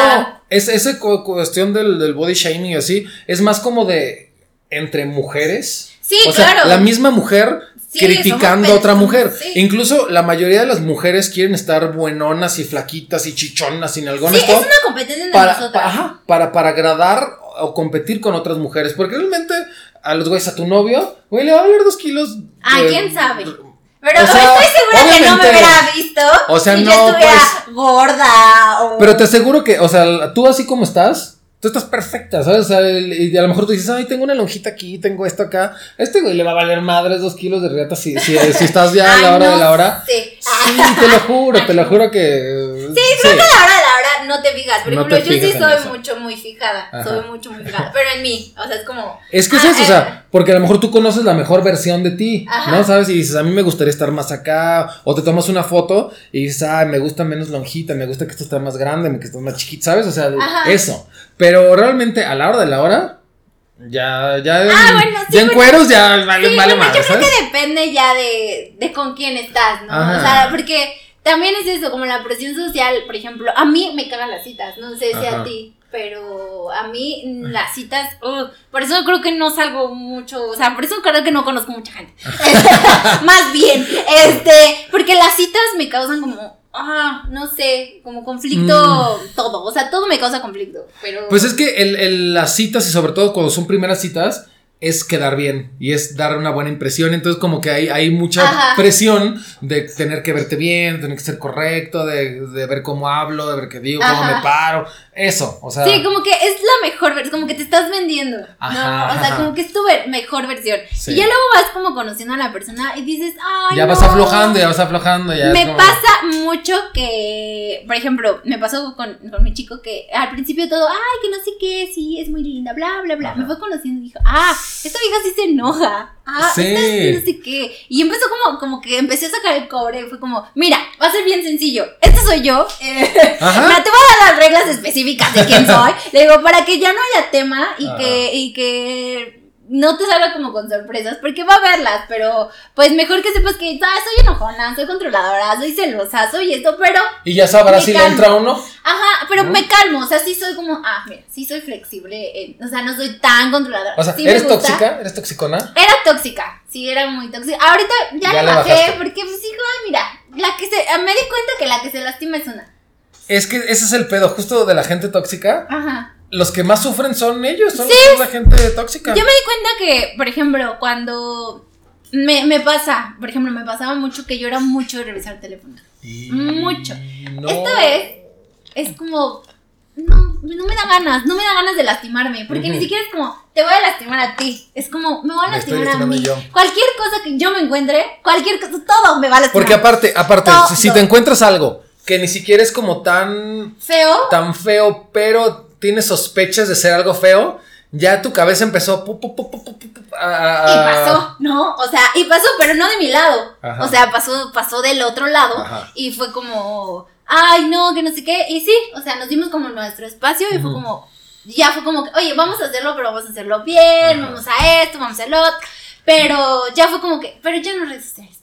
es, esa cu- cuestión del, del body shaming y así, es más como de entre mujeres. Sí, o sea, claro. la misma mujer Sí, criticando a otra mujer. sí. Incluso la mayoría de las mujeres quieren estar buenonas y flaquitas y chichonas y Sí, nalgonas. es una competencia de para, nosotras. pa- ajá, para, para agradar o competir con otras mujeres. Porque realmente a los güeyes, a tu novio, güey, le va a valer dos kilos. Ah, quién sabe. Pero O sea, estoy segura que no me hubiera visto O sea, si no, yo estuviera pues- gorda o... Pero te aseguro que, o sea, tú así como estás, tú estás perfecta, ¿sabes? O sea, y a lo mejor tú dices, ay, tengo una lonjita aquí, tengo esto acá. A este güey le va a valer madres dos kilos de riata si, si, si estás ya a [LAUGHS] la Ay, hora no de la hora. sé. Sí, te lo juro, te lo juro que. [LAUGHS] Sí, Creo que a la hora de la no te fijas. Por ejemplo, yo sí soy eso. mucho, muy fijada. Ajá. Soy mucho, muy fijada. Pero en mí. O sea, es como. Es que es Ah, eso, o eh. sea, porque a lo mejor tú conoces la mejor versión de ti, Ajá. ¿no? ¿Sabes? Y dices, a mí me gustaría estar más acá, o te tomas una foto y dices, ah, me gusta menos lonjita, me gusta que esto está más grande, que esto más chiquito, ¿sabes? O sea, Ajá. eso. Pero realmente a la hora de la hora, ya, ya, Ah, bueno, sí, ya en cueros ya vale, Sí, vale bueno, madre, yo creo ¿sabes? que depende ya de, de con quién estás, ¿no? O sea, porque también es eso, como la presión social, por ejemplo, a mí me cagan las citas, no sé si Ajá. a ti, pero a mí mm, las citas, uh, por eso creo que no salgo mucho, o sea, por eso creo que no conozco mucha gente. [LAUGHS] [LAUGHS] Más bien, este, porque las citas me causan como, ah, no sé, como conflicto todo, o sea, todo me causa conflicto, pero... Mm. Pues es que el, el- las citas y sobre todo cuando son primeras citas es quedar bien y es dar una buena impresión. Entonces como que hay, hay mucha Ajá. presión de tener que verte bien, tener que ser correcto, de, de ver cómo hablo, de ver qué digo, cómo me paro. Eso, o sea... Sí, como que es la mejor versión, como que te estás vendiendo, Ajá, ¿no? O sea, como que es tu ver- mejor versión. Sí. Y ya luego vas como conociendo a la persona y dices, ay, ya vas no". aflojando, ya vas aflojando, ya Me como- pasa mucho que, por ejemplo, me pasó con, con mi chico que al principio todo, ay, que no sé qué, sí, es muy linda, bla, bla, bla. Ajá. Me fue conociendo y dijo, ah, esta vieja sí se enoja. Ah, Sí. esta no sé qué. Y empezó como, como que empecé a sacar el cobre fue como, mira, va a ser bien sencillo. Este soy yo. eh, Ajá. [LAUGHS] Te voy a dar las reglas específicas de quién [LAUGHS] soy. Le digo, para que ya no haya tema y que, y que no te salga como con sorpresas, porque va a verlas, pero pues mejor que sepas que ah, soy enojona, soy controladora, soy celosa, soy esto, pero... Y ya sabrás si le entra o no. Ajá, pero me calmo, o sea, sí soy como, ah, mira, sí soy flexible, eh, o sea, no soy tan controladora. O sea, sí ¿eres tóxica? ¿Eres toxicona? Era tóxica, sí, era muy tóxica. Ahorita ya, Ya le bajé, bajaste. porque pues digo, ay, mira, la que se, me di cuenta que la que se lastima es una. Es que ese es el pedo, justo de la gente tóxica. Ajá. Los que más sufren son ellos, son Sí. la gente tóxica. Yo me di cuenta que, por ejemplo, cuando me, me pasa, por ejemplo, me pasaba mucho que yo era mucho de revisar teléfono. Y- mucho. no. Esta vez es como, no, no me da ganas, no me da ganas de lastimarme, porque ni siquiera es como, te voy a lastimar a ti, es como, me voy a lastimar a mí. yo. Cualquier cosa que yo me encuentre, cualquier cosa, todo me va a lastimar. Porque aparte, aparte, Todo. si te encuentras algo que ni siquiera es como tan, Feo, tan feo, pero tienes sospechas de ser algo feo, ya tu cabeza empezó pu- pu- pu- a- Y pasó, ¿no? O sea, y pasó, pero no de mi lado. Ajá. O sea, pasó, pasó del otro lado. Ajá. Y fue como, ay, no, que no sé qué. Y sí, o sea, nos dimos como nuestro espacio y fue como, ya fue como, que, oye, vamos a hacerlo, pero vamos a hacerlo bien, Ajá. vamos a esto, vamos a hacerlo otro. Pero ya fue como que, pero ya no favor.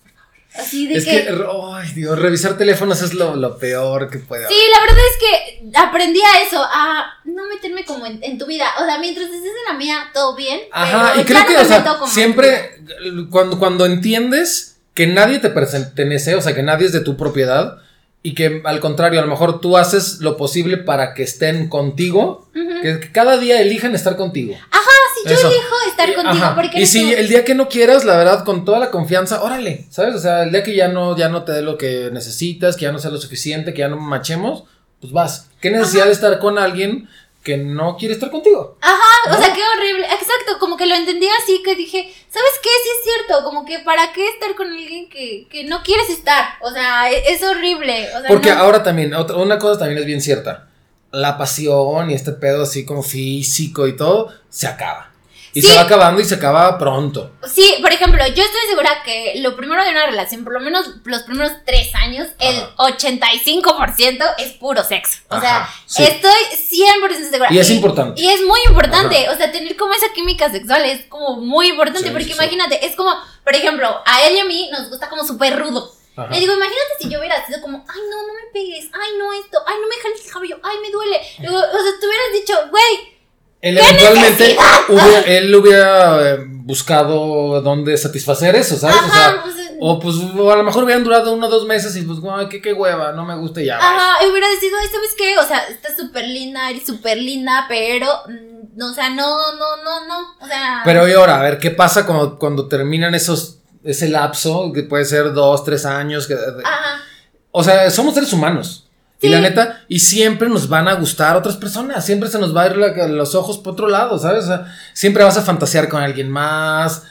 Así de Es que, ay Dios, revisar teléfonos es lo, lo peor que puede haber. Sí, la verdad es que aprendí a eso, a no meterme como en, en tu vida. O sea, mientras estés en la mía, todo bien. Ajá, pero y creo que, no o sea, siempre cuando, cuando entiendes que nadie te pertenece, o sea, que nadie es de tu propiedad, y que al contrario, a lo mejor tú haces lo posible para que estén contigo, Ujú. que, que cada día elijan estar contigo. Ah, yo Eso. elijo estar contigo Ajá. porque Y si tú. el día que no quieras, la verdad, con toda la confianza, órale, ¿sabes? O sea, el día que ya no, ya no te dé lo que necesitas, que ya no sea lo suficiente, que ya no machemos, pues vas. ¿Qué necesidad de estar con alguien que no quiere estar contigo? Ajá, o sea, qué horrible. Exacto, como que lo entendí así que dije, ¿sabes qué? Sí es cierto, como que para qué estar con alguien que, que no quieres estar. O sea, e- es, horrible. O sea, Porque no- ahora también, otra, una cosa también es bien cierta. La pasión y este pedo así como físico y todo, se acaba. Y Sí. se va acabando y se acaba pronto. Sí, por ejemplo, yo estoy segura que lo primero de una relación, por lo menos los primeros tres años, el Ajá. 85% es puro sexo. O sea, Ajá, sí. estoy 100% segura. Y es importante. Y es muy importante. O sea, tener como esa química sexual es como muy importante. Sí, porque imagínate, es como, por ejemplo, a él y a mí nos gusta como súper rudo. Ajá. Le digo, imagínate si yo hubiera sido como, ay, no, no me pegues, ay, no esto, ay, no me jales el cabello, ay, me duele. [LAUGHS] Digo, o sea, tú hubieras dicho, güey, Él ¿Qué eventualmente él hubiera eh, buscado dónde satisfacer eso, ¿sabes? o sea, ajá, o sea, o pues a lo mejor hubieran durado uno o dos meses y pues, ay, qué, qué hueva, no me gusta y ya. Ajá, y hubiera decidido, ay, ¿sabes qué? O sea, estás súper linda, eres súper linda, pero, mm, o sea, no, no, no, no, o sea. Pero y ahora, a ver, ¿qué pasa cuando, cuando terminan esos, ese lapso, que puede ser dos, tres años? Que, Ajá, o sea, somos seres humanos. Y la neta, y siempre nos van a gustar otras personas, siempre se nos va a ir la- los ojos por otro lado, ¿sabes? O sea, siempre vas a fantasear con alguien más.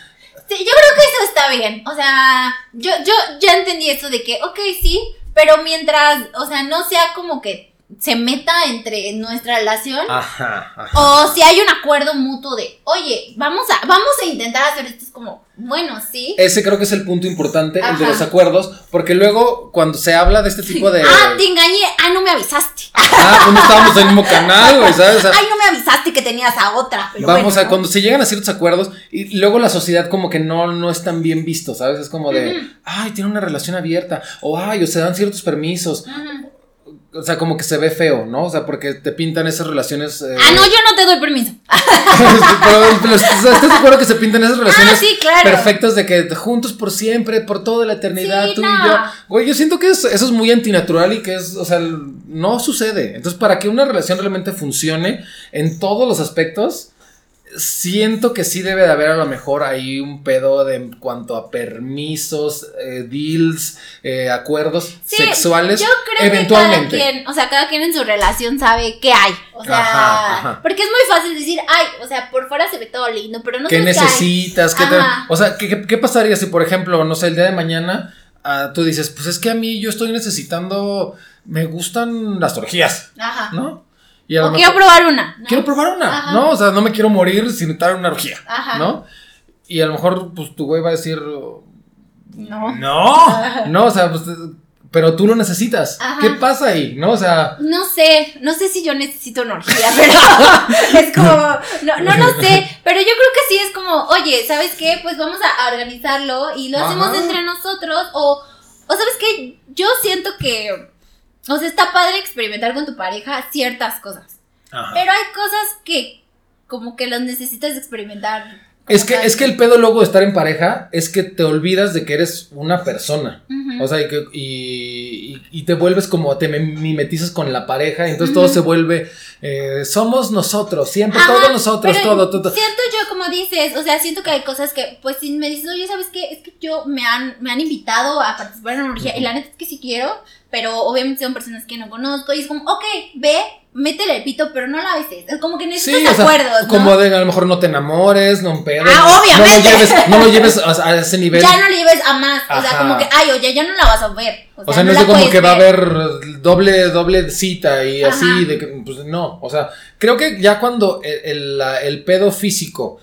sí, yo creo que eso está bien, o sea, yo, yo ya entendí eso de que, ok, sí, pero mientras, o sea, no sea como que se meta entre nuestra relación. Ajá, ajá. O si hay un acuerdo mutuo de, oye, vamos a, vamos a intentar hacer esto, es como, bueno, sí. Ese creo que es el punto importante, el de los acuerdos, porque luego cuando se habla de este tipo de... [LAUGHS] Ah, te engañé, ah, no me avisaste. Ah, pues no estábamos en el mismo canal, güey, ¿sabes? O sea, Ay, no me avisaste que tenías a otra. Pero Vamos bueno, a ¿no? cuando se llegan a ciertos acuerdos y luego la sociedad como que no, no es tan bien visto, ¿sabes? Es como de, ay, tiene una relación abierta, o ay, o se dan ciertos permisos, Ujú. O sea, como que se ve feo, ¿no? O sea, porque te pintan esas relaciones... eh, Ah, no, yo no te doy permiso. [LAUGHS] pero, ¿estás de acuerdo que se pintan esas relaciones Ah, sí, claro. perfectas de que juntos por siempre, por toda la eternidad, Sí, tú no. y yo? Güey, yo siento que es- eso es muy antinatural y que es, o sea, no sucede. Entonces, para que una relación realmente funcione en todos los aspectos, siento que sí debe de haber a lo mejor ahí un pedo de en cuanto a permisos, eh, deals, eh, acuerdos Sí, sexuales. Yo creo eventualmente. que cada quien, o sea, cada quien en su relación sabe qué hay. O sea, Ajá, ajá. porque es muy fácil decir, ay, o sea, por fuera se ve todo lindo, pero no ¿Qué sabes qué hay. necesitas? ¿Qué te- o sea, ¿qué, qué, pasaría si, por ejemplo, no sé, el día de mañana ah, tú dices, pues es que a mí yo estoy necesitando, me gustan las orgías, Ajá. ¿no? Y O quiero probar una. ¿no? quiero probar una, Ajá. ¿no? O sea, no me quiero morir sin estar en una orgía, Ajá. ¿no? Y a lo mejor, pues tu güey va a decir, No. no, no, o sea, pues pero tú lo necesitas. Ajá. ¿Qué pasa ahí? ¿No? O sea, No sé, no sé si yo necesito una orgía, [LAUGHS] pero [LAUGHS] es como, no, no lo sé, pero yo creo que sí es como, oye, ¿sabes qué? Pues vamos a organizarlo y lo hacemos entre nosotros o, o ¿sabes qué? Yo siento que, o sea, está padre experimentar con tu pareja ciertas cosas, ajá. pero hay cosas que como que las necesitas experimentar. es que, es que el pedo luego de estar en pareja es que te olvidas de que eres una persona. O sea, y, que- y, te vuelves como, te mimetizas con la pareja, y entonces todo se vuelve, eh, somos nosotros, siempre, Ajá, todos nosotros, todo, todo. Siento yo, como dices, o sea, siento que hay cosas que, pues, si me dices, oye, ¿sabes qué? Es que yo me han, me han invitado a participar en una orgía, y la neta es que sí quiero, pero obviamente son personas que no conozco, y es como, ok, ve, métele el pito, pero no la beses. Es como que necesitas Sí, o sea, acuerdos, ¿no? como de a lo mejor no te enamores, no pedo. Ah, obviamente. No lo lleves, no lo lleves a, a ese nivel. Ya no le lleves a más, o sea, como que, ay, oye, ya no la vas a ver. O sea, no, es como que va a haber doble, doble cita y Ajá. así, de que, pues no, o sea, creo que ya cuando el, el pedo físico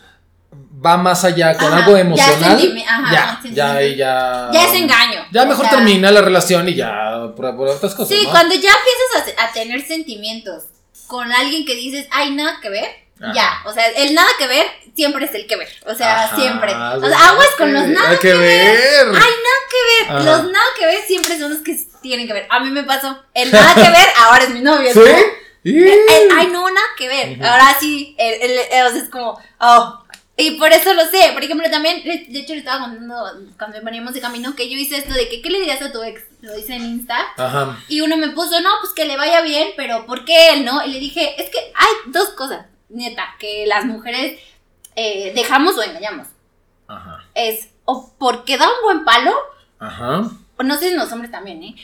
va más allá con Ajá, algo ya emocional, sentimi- ajá, ya, ya, ya, Ya es engaño. Ya o mejor sea, termina la relación y ya, por, por otras cosas, Sí, ¿no? cuando ya empiezas a, a tener sentimientos con alguien que dices, ay, nada que ver, Ajá. ya. O sea, el nada que ver siempre es el que ver. O sea, siempre. O sea, aguas hay con los nada Hay que ver. Ay, nada que ver. Los nada que ver siempre son los que tienen que ver. A mí me pasó. El nada que ver [LAUGHS] ahora es mi novio. ¿Sí? ¿no? Y- El- el, ay, no, nada que ver. Ahora sí, el, el- el- o sea, es como, oh. Y por eso lo sé. Por ejemplo, también, de hecho, le estaba contando cuando veníamos de camino que yo hice esto de que, ¿qué le dirías a tu ex? Lo hice en Insta. Ajá. Y uno me puso, no, pues que le vaya bien, pero ¿por qué él, no? Y le dije, es que hay dos cosas, neta, que las mujeres eh, dejamos o engañamos. Ajá. Es o porque da un buen palo, Ajá. o no sé si los hombres también, ¿eh?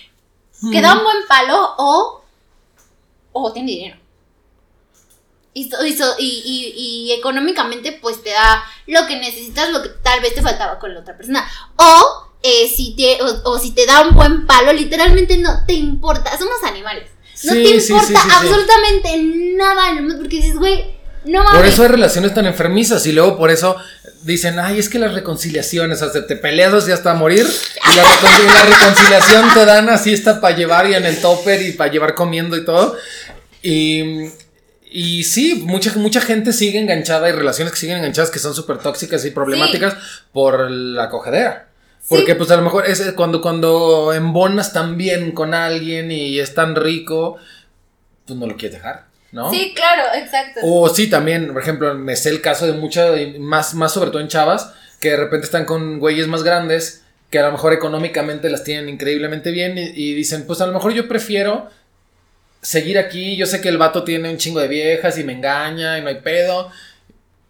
Que da un buen palo o, o tiene dinero. Y, so- y, so- y, y- y económicamente pues te da lo que necesitas, lo que tal vez te faltaba con la otra persona. O, eh, si, te, o, o si te da un buen palo, literalmente no te importa. Somos animales. No Sí, te importa sí, sí, sí. absolutamente nada, porque dices, güey, no mames. Por eso hay relaciones tan enfermizas y luego por eso dicen, ay, es que las reconciliaciones, o sea, te peleas así hasta morir y la, recon- la reconciliación te dan así está para llevar y en el topper y para llevar comiendo y todo. Y, y sí, mucha, mucha gente sigue enganchada, hay relaciones que siguen enganchadas que son súper tóxicas y problemáticas por la cogedera. Porque pues a lo mejor es cuando, cuando embonas tan bien con alguien y es tan rico, pues no lo quieres dejar, ¿no? Sí, claro, exacto. O sí, también, por ejemplo, me sé el caso de muchas, más, más sobre todo en chavas, que de repente están con güeyes más grandes, que a lo mejor económicamente las tienen increíblemente bien y, y dicen, pues a lo mejor yo prefiero seguir aquí, yo sé que el vato tiene un chingo de viejas y me engaña y no hay pedo.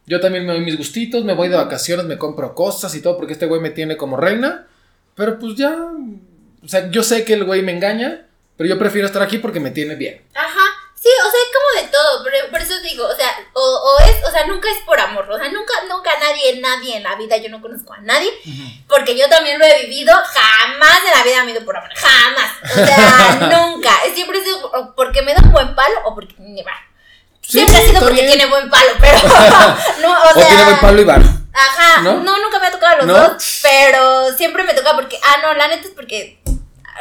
Yo también me doy mis gustitos, me voy de vacaciones, me compro cosas y todo, porque este güey me tiene como reina, pero pues ya, o sea, yo sé que el güey me engaña, pero yo prefiero estar aquí porque me tiene bien. Ajá. Sí, o sea, es como de todo, pero por eso digo, o sea, o, o es, o sea, nunca es por amor, o sea, nunca, nunca nadie, nadie en la vida, yo no conozco a nadie, porque yo también lo he vivido, jamás en la vida me he ido por amor, jamás, o sea, [LAUGHS] nunca, siempre es porque me da un buen palo o porque me va. Sí, Siempre ha sido porque bien. tiene buen palo, pero [LAUGHS] [LAUGHS] no, o O, sea, tiene buen Pablo Iván. Ajá, ¿No? ¿No? nunca me ha tocado los ¿No? dos, pero siempre me toca porque, ah, no, la neta es porque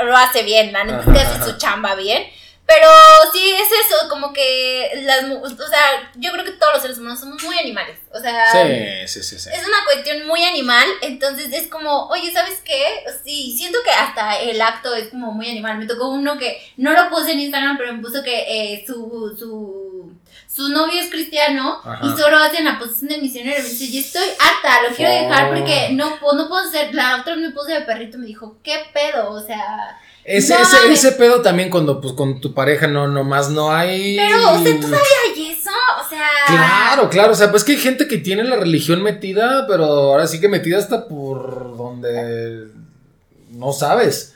lo hace bien, la neta es que Ajá, hace ajá. su chamba bien. Pero sí, es eso, como que las, o sea, yo creo que todos los seres humanos somos muy animales, o sea, Sí, sí, sí, es una cuestión muy animal, entonces es como, oye, ¿sabes qué? Sí, siento que hasta el acto es como muy animal. Me tocó uno que no lo puse en Instagram, pero me puso que eh, su, su, su novio es cristiano Ajá. y solo hacen la posición del misionero. Me dice, y estoy harta, lo quiero dejar Oh. porque no, puedo- no puedo ser. La otra me puse de perrito y me dijo, ¿qué pedo? O sea, Ese, No ese, ese pedo también cuando pues con tu pareja no nomás no hay. pero, o sea, todavía hay eso, o sea. Claro, claro, o sea, pues que hay gente que tiene la religión metida, pero ahora sí que metida hasta por donde no sabes.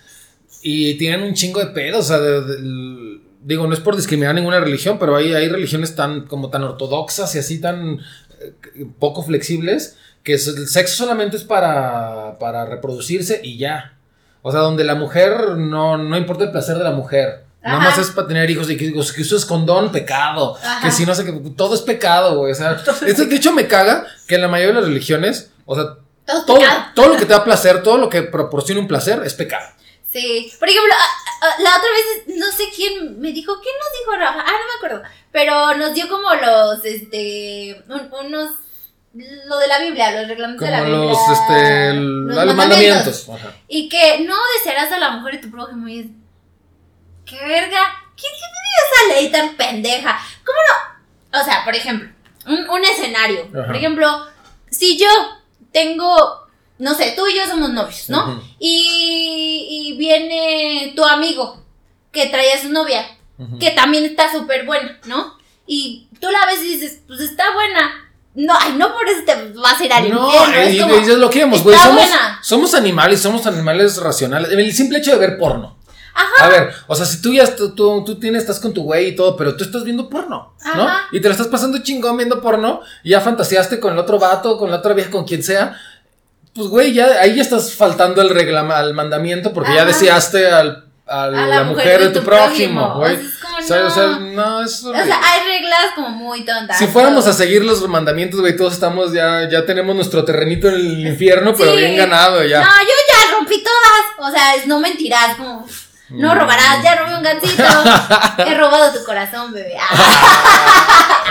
Y tienen un chingo de pedos, o sea, de- de- digo, no es por discriminar ninguna religión, pero hay, hay religiones tan como tan ortodoxas y así tan eh, poco flexibles que el sexo solamente es para, para reproducirse y ya. O sea, donde la mujer no, no importa el placer de la mujer. Nada más es para tener hijos y que, que uses condón, pecado. Ajá. Que si no sé qué, todo es pecado, güey. O sea, [LAUGHS] esto, de hecho me caga que en la mayoría de las religiones, o sea, Todo todo, lo que te da placer, todo lo que proporciona un placer es pecado. Sí, por ejemplo, la otra vez no sé quién me dijo, ¿quién nos dijo Rafa? Ah, no me acuerdo, pero nos dio como los, este, un- unos, lo de la Biblia, los reglamentos de la Biblia. los, este, el- los mandamientos. Ajá. Y que no desearás a la mujer de tu prójimo y es, ¿qué verga? ¿Quién, tiene esa ley tan pendeja? ¿Cómo no? O sea, por ejemplo, un, un escenario, Ajá. por ejemplo, si yo tengo, no sé, tú y yo somos novios, ¿no? Y, y viene tu amigo que trae a su novia, que también está súper buena, ¿no? Y tú la ves y dices, pues está buena. No, ay, no por eso te vas a ir al No, infierno. y, es como, y es lo que vemos, güey. Somos, buena. somos animales, somos animales racionales. El simple hecho de ver porno. Ajá. A ver, o sea, si tú ya tú, tú tienes, estás con tu güey y todo, pero tú estás viendo porno, ¿no? Y te lo estás pasando chingón viendo porno, y ya fantaseaste con el otro vato, con la otra vieja, con quien sea. Pues, güey, ya ahí ya estás faltando al, reglama, al mandamiento porque ya deseaste al, a la, mujer, de tu prójimo, güey. O sea, como, O sea, no. no, es O sea, hay reglas como muy tontas. Si fuéramos a seguir los mandamientos, güey, todos estamos ya, ya tenemos nuestro terrenito en el infierno, pero bien ganado ya. No, yo ya rompí todas. O sea, es no mentirás, como. No Mm. robarás, ya robé un gancito. [LAUGHS] He robado tu corazón, bebé. [LAUGHS]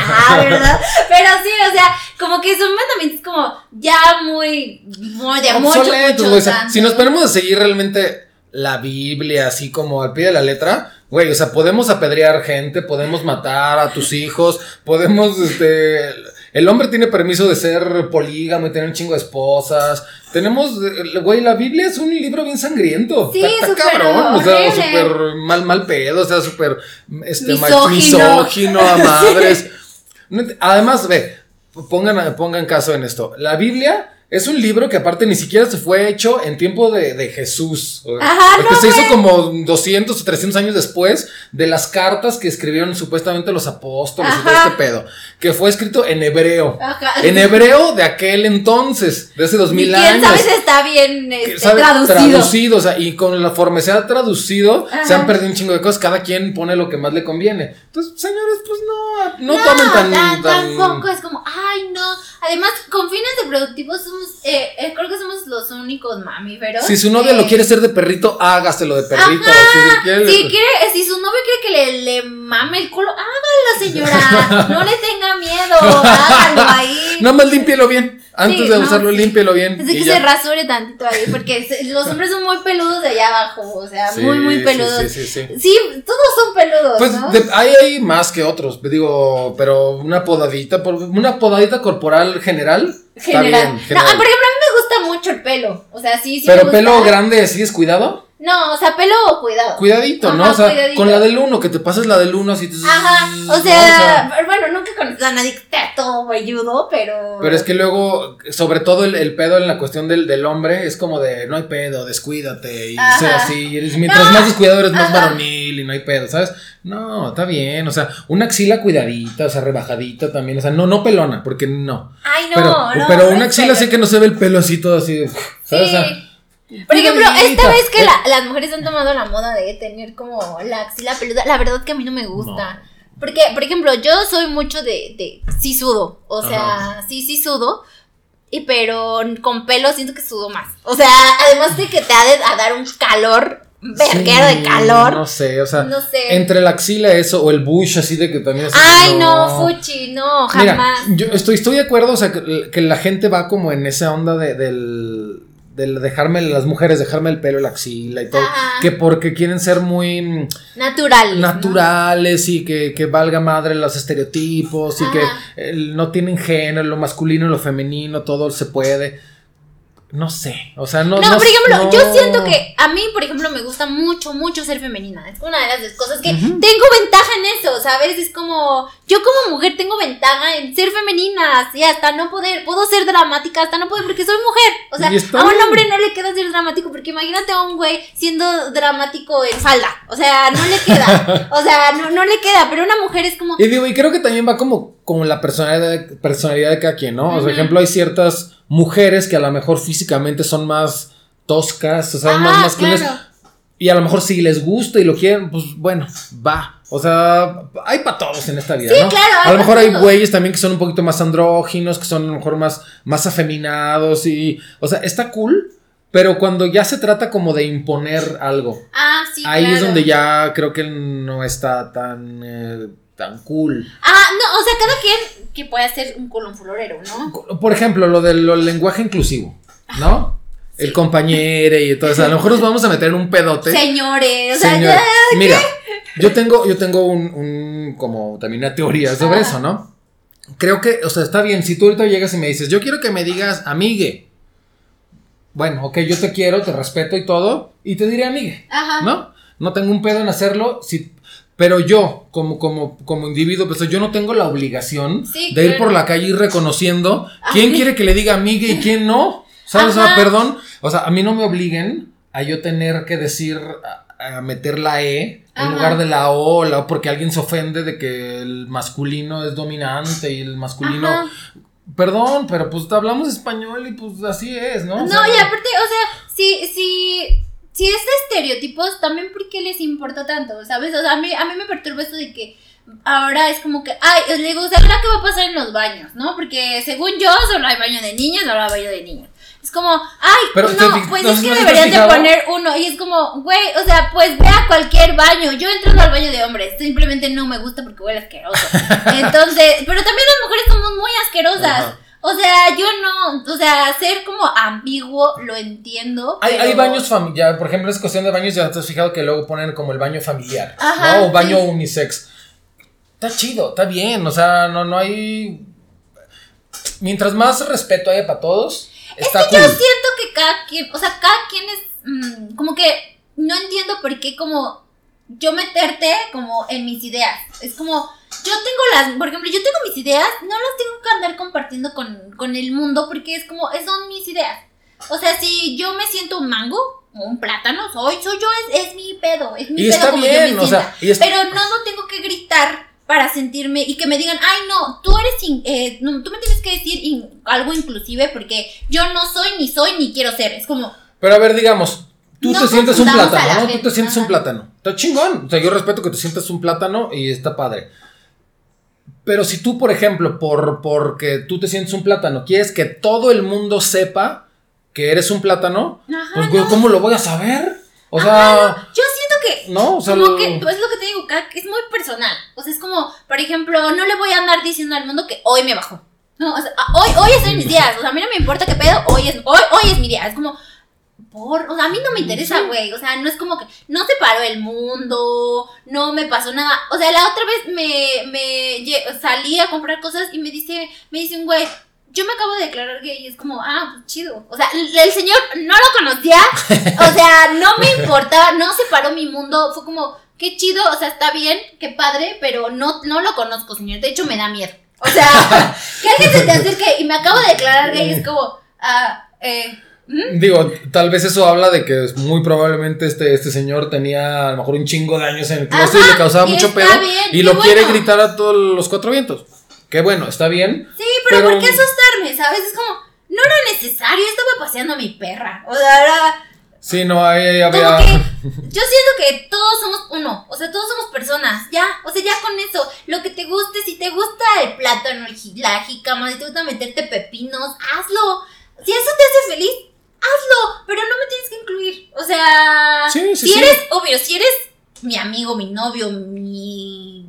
Ah, ¿verdad? Pero sí, o sea, como que son mandamientos como ya muy, muy de mucho, mucho. O sea, si nos ponemos a seguir realmente la Biblia así como al pie de la letra, güey, o sea, podemos apedrear gente, podemos matar a tus hijos, podemos, este... El hombre tiene permiso de ser polígamo y tener un chingo de esposas. Tenemos, eh, güey, la Biblia es un libro bien sangriento. Sí, está, cabrón, o sea, súper mal, mal pedo, o sea, súper este, Misógino. misógino a [LAUGHS] madres. Además, ve, pongan, pongan caso en esto. La Biblia es un libro que aparte ni siquiera se fue hecho en tiempo de, de Jesús. Ajá, no, se hizo como 200 o 300 años después de las cartas que escribieron supuestamente los apóstoles y todo Ajá. este pedo. Que fue escrito en hebreo. Ajá. En hebreo de aquel entonces, de hace dos Ni mil quién años. sabe si está bien este, sabe, traducido. o sea, y con la forma se ha traducido, se Ajá. han perdido un chingo de cosas, cada quien pone lo que más le conviene. Entonces, señores, pues no, no, No, tomen tan, tan- tan- tampoco es como, ay, no. Además, con fines de productivos somos, eh, eh, creo que somos los únicos mamíferos. Si su novia que- lo quiere hacer de perrito, hágaselo de perrito. Ajá, si, quiere- Si, quiere, si su novio quiere que le, le mame el culo, hágalo, señora. [LAUGHS] No le tenga miedo, hágalo ahí. Nada más límpielo bien. Antes Sí, de no, usarlo, sí. límpielo bien. Y que ya. se rasure tantito ahí, porque los hombres son muy peludos de allá abajo, o sea, Sí, muy, muy peludos. Sí, sí, sí. Sí, todos son peludos, Pues ¿no? de- hay, hay más que otros, digo, pero una podadita, por- una podadita corporal general. Está General. bien, No, general. por ejemplo, a mí me gusta mucho el pelo. O sea, sí, sí. me pero gusta. pelo grande, ¿sí descuidado? No, o sea, pelo cuidado. Cuidadito, ¿no? O sea, cuidadito. con la del uno, que te pases la del uno así. Ajá, ¿no? o sea, bueno, nunca conocí a nadie que esté todo velludo, pero. Pero es que luego, sobre todo el, el pedo en la cuestión del, del hombre, es como de no hay pedo, descuídate y Ajá. sea así. y eres- mientras No, más descuidado eres más ajá. varonil y no hay pedo, ¿sabes? No, está bien. O sea, una axila cuidadita, o sea, rebajadita también. O sea, no, no pelona, porque no. Ay, no, pero no. pero una axila sí que no se ve el pelo así todo así. [LAUGHS] ¿Sabes? O sea, Sí. Por ejemplo, esta vez que Eh, la- las mujeres han tomado la moda de tener como la axila peluda, la verdad que a mí no me gusta. Porque, por ejemplo, yo soy mucho de, de sí sudo. O sea, sí, sí sudo. Y pero con pelo siento que sudo más. O sea, además de que te ha de a dar un calor, verguero sí, de calor. No sé, o sea, No sé. entre la axila eso o el bush así de que también Ay, no, Fuchi, no, Mira, jamás. yo estoy, estoy de acuerdo, o sea, que, que la gente va como en esa onda de, del, del dejarme, las mujeres dejarme el pelo, la axila y todo, Ajá. que porque quieren ser muy mm, Natural. naturales y que, que valga madre los estereotipos y que no tienen género, lo masculino, lo femenino, todo se puede. No sé, o sea, no. No, por ejemplo, no- yo siento que a mí, por ejemplo, me gusta mucho, mucho ser femenina. Es una de las cosas que tengo ventaja en eso, ¿sabes? Es como, yo como mujer tengo ventaja en ser femenina, así hasta no poder, puedo ser dramática hasta no poder porque soy mujer. O sea, Y a un hombre no le queda ser dramático porque imagínate a un güey siendo dramático en falda. O sea, no le queda. O sea, no, no le queda, pero una mujer es como... Y digo, y creo que también va como, como la personalidad, personalidad de cada quien, ¿no? O sea, ejemplo, hay ciertas mujeres que a lo mejor físicamente son más toscas, o sea, Ah, más masculinas. claro. Y a lo mejor si les gusta y lo quieren, pues bueno, va. O sea, hay para todos en esta vida, Sí, ¿no? claro, a lo mejor hay güeyes también que son un poquito más andróginos, que son a lo mejor más, más afeminados y... O sea, está cool, Pero cuando ya se trata como de imponer algo, Ah, sí, ahí es donde ya creo que no está tan, eh, tan cool. Ah, no, o sea, cada quien que puede hacer un colón florero, ¿no? Por ejemplo, lo del lo lenguaje inclusivo, ¿no? El compañero y todo eso. A lo mejor nos vamos a meter en un pedote. Señores, o sea, mira, yo tengo, yo tengo un, un- como también una teoría sobre Ajá. eso, ¿no? Creo que, o sea, está bien, si tú ahorita llegas y me dices, yo quiero que me digas amigue. Bueno, ok, yo te quiero, te respeto y todo, y te diré amigue, Ajá. ¿no? No tengo un pedo en hacerlo, si, pero yo, como, como, como individuo, pues yo no tengo la obligación Sí, de ir claro. por la calle y ir reconociendo quién Ay. quiere que le diga amigue y quién no. ¿Sabes? O sea, perdón, o sea, a mí no me obliguen a yo tener que decir, a, a meter la E en lugar de la O, la O, porque alguien se ofende de que el masculino es dominante y el masculino... Ajá. Perdón, pero pues hablamos español y pues así es, ¿no? O No, sea, y aparte, o sea, si, si, si es de estereotipos, también ¿por qué les importa tanto? ¿Sabes? O sea, a mí, a mí me perturba eso de que ahora es como que, ay, le digo, ¿ahora qué va a pasar en los baños? ¿No? Porque según yo, solo hay baño de niños, solo hay baño de niños. Es como, ay, Pero no, te pues no, es que ¿no deberían de poner uno. Y es como, güey, o sea, pues ve a cualquier baño. Yo entro al baño de hombres, simplemente no me gusta porque huele asqueroso. [LAUGHS] Entonces, pero también las mujeres somos muy asquerosas. Ajá. O sea, yo no, o sea, ser como ambiguo lo entiendo. Hay, pero- hay baños familiares, por ejemplo, es cuestión de baños, ya te has fijado que luego ponen como el baño familiar, Ajá, ¿no? O baño sí. unisex. Está chido, está bien, o sea, no, no hay... Mientras más respeto haya para todos, está Es que yo siento que cada quien, o sea, cada quien es mm, como que no entiendo por qué como yo meterte como en mis ideas. Es como, yo tengo las, por ejemplo, yo tengo mis ideas, no las tengo que andar compartiendo con, con el mundo porque es como, son mis ideas. O sea, si yo me siento un mango o un plátano, soy, soy yo, es, es mi pedo, es mi Y pedo está como bien, yo me o sea, y Pero no, no tengo que gritar para sentirme y que me digan, ay no, tú eres, in- eh, no, tú me tienes que decir in- algo inclusive porque yo no soy, ni soy, ni quiero ser. Es como, Pero a ver, digamos, tú No te sientes un plátano, ¿no? Tú te sientes un plátano. Está chingón. O sea, yo respeto que te sientas un plátano y está padre. Pero si tú, por ejemplo, por porque tú te sientes un plátano, quieres que todo el mundo sepa que eres un plátano, Ajá, pues güey, no. ¿cómo lo voy a saber? O Ajá, sea, yo siento que no, o sea, como que, pues es lo que te digo, es muy personal. O sea, es como, por ejemplo, no le voy a andar diciendo al mundo que hoy me bajó. No, o sea, hoy, hoy es mis días. O sea, a mí no me importa qué pedo, hoy es, hoy, hoy es mi día. Es como, por, o sea, a mí no me interesa, güey. O sea, no es como que no se paró el mundo, no me pasó nada. O sea, la otra vez me, me salí a comprar cosas y me dice, me dice un güey, yo me acabo de declarar gay y es como, ah, pues chido. O sea, el, el señor no lo conocía, [LAUGHS] o sea, no me importaba, no se paró mi mundo, fue como, qué chido, o sea, está bien, qué padre, pero no, no lo conozco, señor. De hecho, me da miedo. O sea, [LAUGHS] que alguien se te acerque y me acabo de declarar gay es como, ah, eh, ¿mm? digo, tal vez eso habla de que muy probablemente este, este señor tenía a lo mejor un chingo de años en el closet y le causaba y mucho pedo bien, y lo quiere gritar a todos los cuatro vientos. Qué bueno, está bien. Sí, pero, Pero- ¿por qué asustarme? ¿Sabes? Es como, no era necesario, estaba paseando a mi perra. O sea, era Sí, no, ahí había... como que [LAUGHS] yo siento que todos somos uno, o sea, todos somos personas, ya, o sea, ya con eso, lo que te guste, si te gusta el plátano, el la jícama, si te gusta meterte pepinos, hazlo. Si eso te hace feliz, hazlo, pero no me tienes que incluir. O sea, Sí, sí, si sí. eres, obvio, si eres mi amigo, mi novio, mi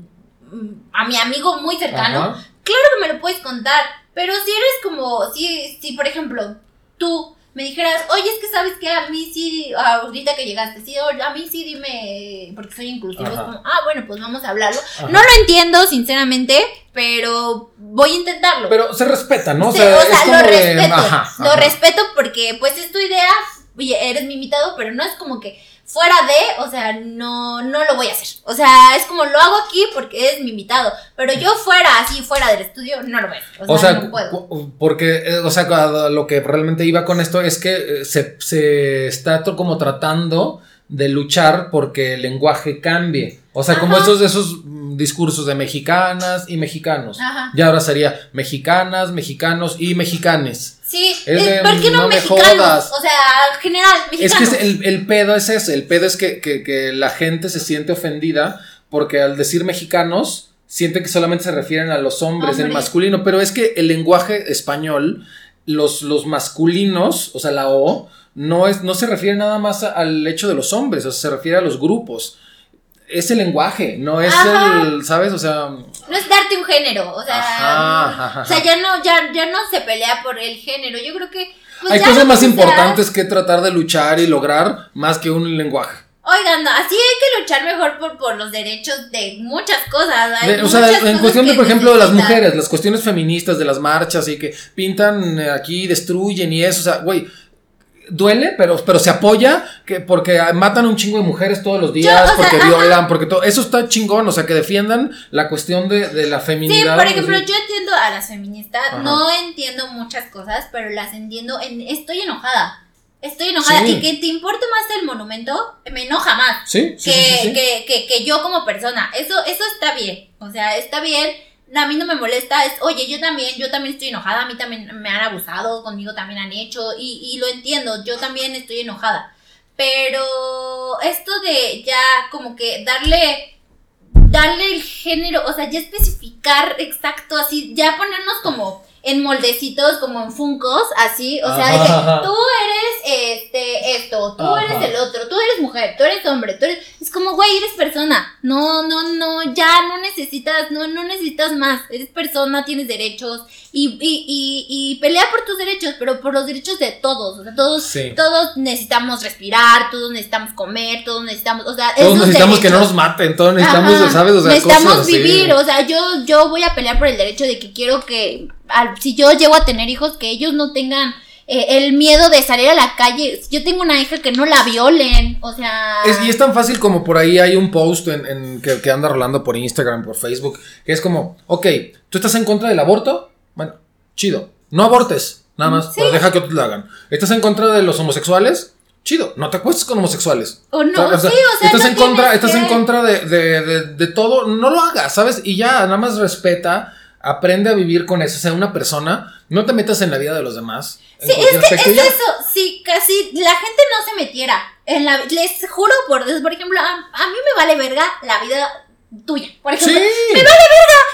a mi amigo muy cercano, Ajá. claro que me lo puedes contar, pero si eres como, si, si por ejemplo, tú me dijeras, oye, es que sabes que a mí sí, ahorita que llegaste, sí, a mí sí dime, porque soy inclusivo, es como, ah, bueno, pues vamos a hablarlo. Ajá. No lo entiendo, sinceramente, pero voy a intentarlo. Pero se respeta, ¿no? Sí, o sea, o sea, lo de- respeto, ajá, lo respeto porque pues es tu idea, oye, eres mi invitado, pero no es como que fuera de, o sea, no, no lo voy a hacer. O sea, es como lo hago aquí porque es mi invitado, pero yo fuera así, fuera del estudio, no lo voy a hacer. O O sea, sea, no puedo. porque, eh, o sea, lo que realmente iba con esto es que eh, se, se está como tratando de luchar porque el lenguaje cambie. O sea, como esos, esos mm, discursos de mexicanas y mexicanos. Ajá. Y ahora sería mexicanas, mexicanos y mexicanes. Sí, Es eh, de, ¿por qué no, no me mexicanos? jodas. O sea, general, Es mexicanos. que es- el, el pedo es ese, el pedo es que, que- que la gente se siente ofendida porque al decir mexicanos siente que solamente se refieren a los hombres, el Hombres. masculino, pero es que el lenguaje español, los, los masculinos, o sea, la O, no, es, no se refiere nada más a- al hecho de los hombres, o sea, se refiere a los grupos. Es el lenguaje, no es Ajá. el, ¿sabes? O sea, No es darte un género, o sea, Ajá, ajá, o sea, ya no, ya, ya no se pelea por el género. Yo creo que pues hay cosas lo más importantes que tratar de luchar y lograr más que un lenguaje. Oigan, no, así hay que luchar mejor por, por los derechos de muchas cosas. De- o sea, muchas en cosas cuestión de, por ejemplo, de las mujeres, las cuestiones feministas, de las marchas y que pintan eh, aquí, destruyen y eso, o sea, güey, duele, pero, pero se apoya que porque matan a un chingo de mujeres todos los días, Yo, o sea, porque ajá. violan, porque todo, eso está chingón, o sea, que defiendan la cuestión de, de la Sí, feminidad. por ejemplo, así. yo entiendo a las feministas, Ajá. no entiendo muchas cosas, pero las entiendo, en, estoy enojada. Estoy enojada Sí. y que te importe más el monumento, me enoja más. Sí, sí, que, sí, sí, sí. Que, que, que yo como persona. Eso, eso está bien. O sea, está bien. A mí no me molesta. Es, oye, yo también, yo también estoy enojada. A mí también me han abusado, conmigo también han hecho. Y, y lo entiendo. Yo también estoy enojada. Pero esto de ya como que darle. Darle el género, o sea, ya especificar exacto, así, ya ponernos como en moldecitos, como en funcos, así, o sea, de que tú eres este, esto, tú Ajá. eres el otro, tú eres mujer, tú eres hombre, tú eres. Es como, güey, eres persona. No, no, no, ya no necesitas, no, no necesitas más. Eres persona, tienes derechos y, y, y, pelea por tus derechos, pero por los derechos de todos. O sea, todos, Sí. todos necesitamos respirar, todos necesitamos comer, todos necesitamos, o sea, Todos necesitamos que no nos maten, todos necesitamos, Ajá. ¿sabes? O sea, necesitamos cosas así. vivir, o sea, yo, yo voy a pelear por el derecho de que quiero que, al- si yo llego a tener hijos, que ellos no tengan eh, el miedo de salir a la calle. Yo tengo una hija que no la violen, o sea... Es- y es tan fácil como por ahí hay un post en, en que, que anda rolando por Instagram, por Facebook, que es como, ok, ¿tú estás en contra del aborto? Bueno, chido. No abortes, nada más, Sí. pero deja que otros lo hagan. ¿Estás en contra de los homosexuales? Chido, no te acuestes con homosexuales. O no, O sea, sí, o sea, estás no en contra, estás en contra de, de, de, de todo, no lo hagas, ¿sabes? Y ya, nada más respeta, aprende a vivir con eso, sea una persona, no te metas en la vida de los demás. Sí, es que es ya. eso, si casi la gente no se metiera en la... Les juro por Dios, por ejemplo, a, a mí me vale verga la vida tuya, por Sí, ejemplo.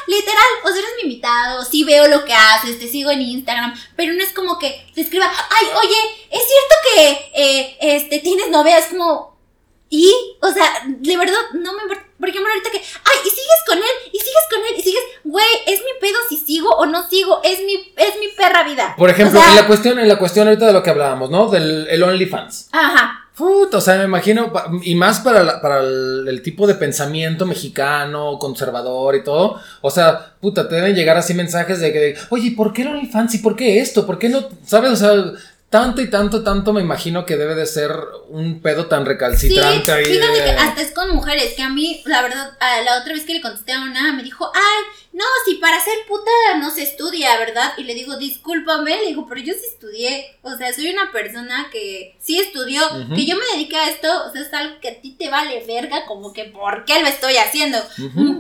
Literal, o sea, eres mi invitado, sí veo lo que haces, te sigo en Instagram, pero no es como que te escriba, ay, oye, es cierto que eh, este, tienes novia, es como, y, o sea, de verdad, no me por ejemplo, ahorita que, ay, y sigues con él, y sigues con él, y sigues, güey, es mi pedo si sigo o no sigo, es mi, es mi perra vida. Por ejemplo, O sea, en la cuestión, en la cuestión ahorita de lo que hablábamos, ¿no? Del el OnlyFans. Ajá. Puta, o sea, me imagino, y más para, la- para el, el tipo de pensamiento mexicano, conservador y todo. O sea, puta, te deben llegar así mensajes de que, oye, ¿por qué el OnlyFans? ¿Y por qué esto? ¿Por qué no? ¿Sabes? O sea, tanto y tanto, tanto me imagino que debe de ser un pedo tan Sí, recalcitrante ahí. fíjate que hasta es con mujeres, que a mí, la verdad, la otra vez que le contesté a una, me dijo, ay, no, si para ser puta no se estudia, ¿verdad? Y le digo, discúlpame, le digo, pero yo sí estudié, o sea, soy una persona que sí estudió, que yo me dediqué a esto, o sea, es algo que a ti te vale verga, como que, ¿por qué lo estoy haciendo?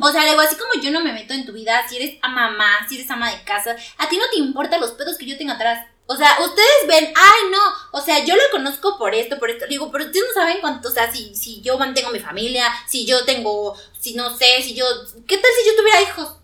O sea, le digo, así como yo no me meto en tu vida, si eres a mamá, si eres ama de casa, a ti no te importan los pedos que yo tengo atrás. O sea, ustedes ven, ay, no, o sea, yo lo conozco por esto, por esto. Digo, pero ustedes no saben cuánto, o sea, si, si yo mantengo mi familia, si yo tengo, si no sé, si yo, ¿qué tal si yo tuviera hijos?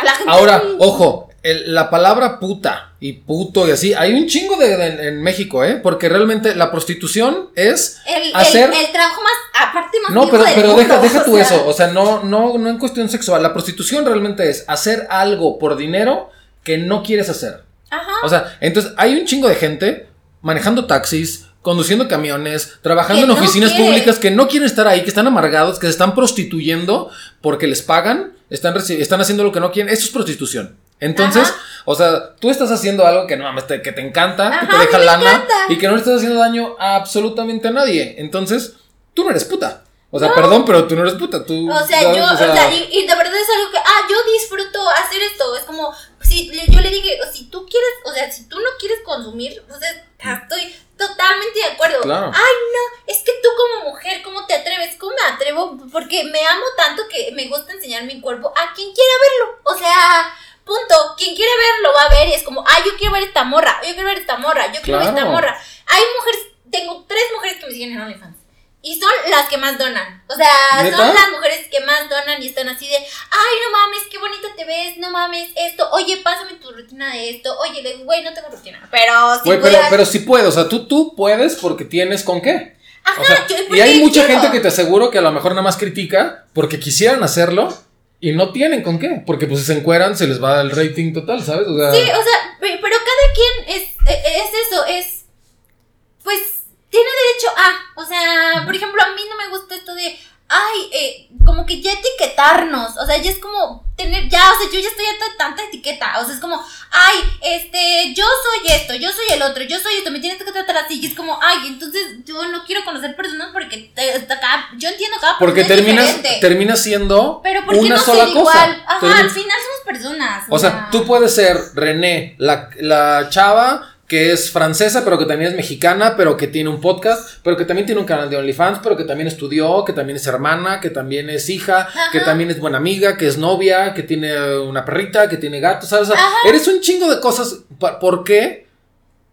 A la gente. Ahora, ojo, el- la palabra puta y puto y así, hay un chingo de, de- en México, ¿eh? Porque realmente la prostitución es el, hacer- el, el trabajo más, aparte más No, pero, del pero mundo, deja, deja tú sea, eso. O sea, no, no, no en cuestión sexual. La prostitución realmente es hacer algo por dinero que no quieres hacer. Ajá. O sea, entonces hay un chingo de gente manejando taxis, conduciendo camiones, trabajando Que en oficinas públicas que no quieren estar ahí, que están amargados, que se están prostituyendo porque les pagan, están, están haciendo lo que no quieren. Eso es prostitución. Entonces, Ajá. o sea, tú estás haciendo algo que no mames, te- que te encanta, que Ajá, te deja lana encanta. y que no le estás haciendo daño a absolutamente a nadie. Entonces, tú no eres puta. O sea, perdón, pero tú no eres puta. Tú, O sea, ¿sabes? yo, o sea, y, y de verdad es algo que, ah, yo disfruto hacer esto. Es como, si le- yo le dije, si tú quieres, o sea, si tú no quieres consumir, o sea, estoy totalmente de acuerdo. Claro. Ay, no, es que tú como mujer, ¿cómo te atreves? ¿Cómo me atrevo? Porque me amo tanto que me gusta enseñar mi cuerpo a quien quiera verlo. O sea, punto. Quien quiere verlo va a ver y es como, ay, yo quiero ver esta morra, yo quiero ver esta morra, yo quiero ver esta morra. Hay mujeres, tengo tres mujeres que me siguen en OnlyFans. Y son las que más donan. O sea, ¿Neta? son las mujeres que más donan y están así de, ay, no mames, qué bonita te ves, no mames, esto, oye, pásame tu rutina de esto, oye, güey, no tengo rutina, pero si Güey, pero, pero sí puedes, o sea, tú, tú puedes porque tienes con qué. Ajá, O sea, yo- y hay mucha quiero. gente que te aseguro que a lo mejor nada más critica porque quisieran hacerlo y no tienen con qué. Porque pues si se encueran, se les va el rating total, ¿sabes? O sea, Sí, o sea, pe- pero cada quien es, e- es eso, es, pues, tiene derecho a, o sea, por ejemplo, a mí no me gusta esto de, ay, eh, como que ya etiquetarnos, o sea, ya es como tener, ya, o sea, yo ya estoy harta de tanta etiqueta, o sea, es como, ay, este, yo soy esto, yo soy el otro, yo soy esto, me tienes que tratar así, y es como, ay, entonces yo no quiero conocer personas porque te- cada- yo entiendo cada porque persona es terminas, diferente. terminas siendo pero ¿por qué una no sola ser cosa. igual? Ajá, al final somos personas. O sea, tú puedes ser René, la, la chava que es francesa, pero que también es mexicana, pero que tiene un podcast, pero que también tiene un canal de OnlyFans, pero que también estudió, que también es hermana, que también es hija, Ajá. que también es buena amiga, que es novia, que tiene una perrita, que tiene gato, ¿sabes? O sea, Ajá. eres un chingo de cosas. ¿Por qué?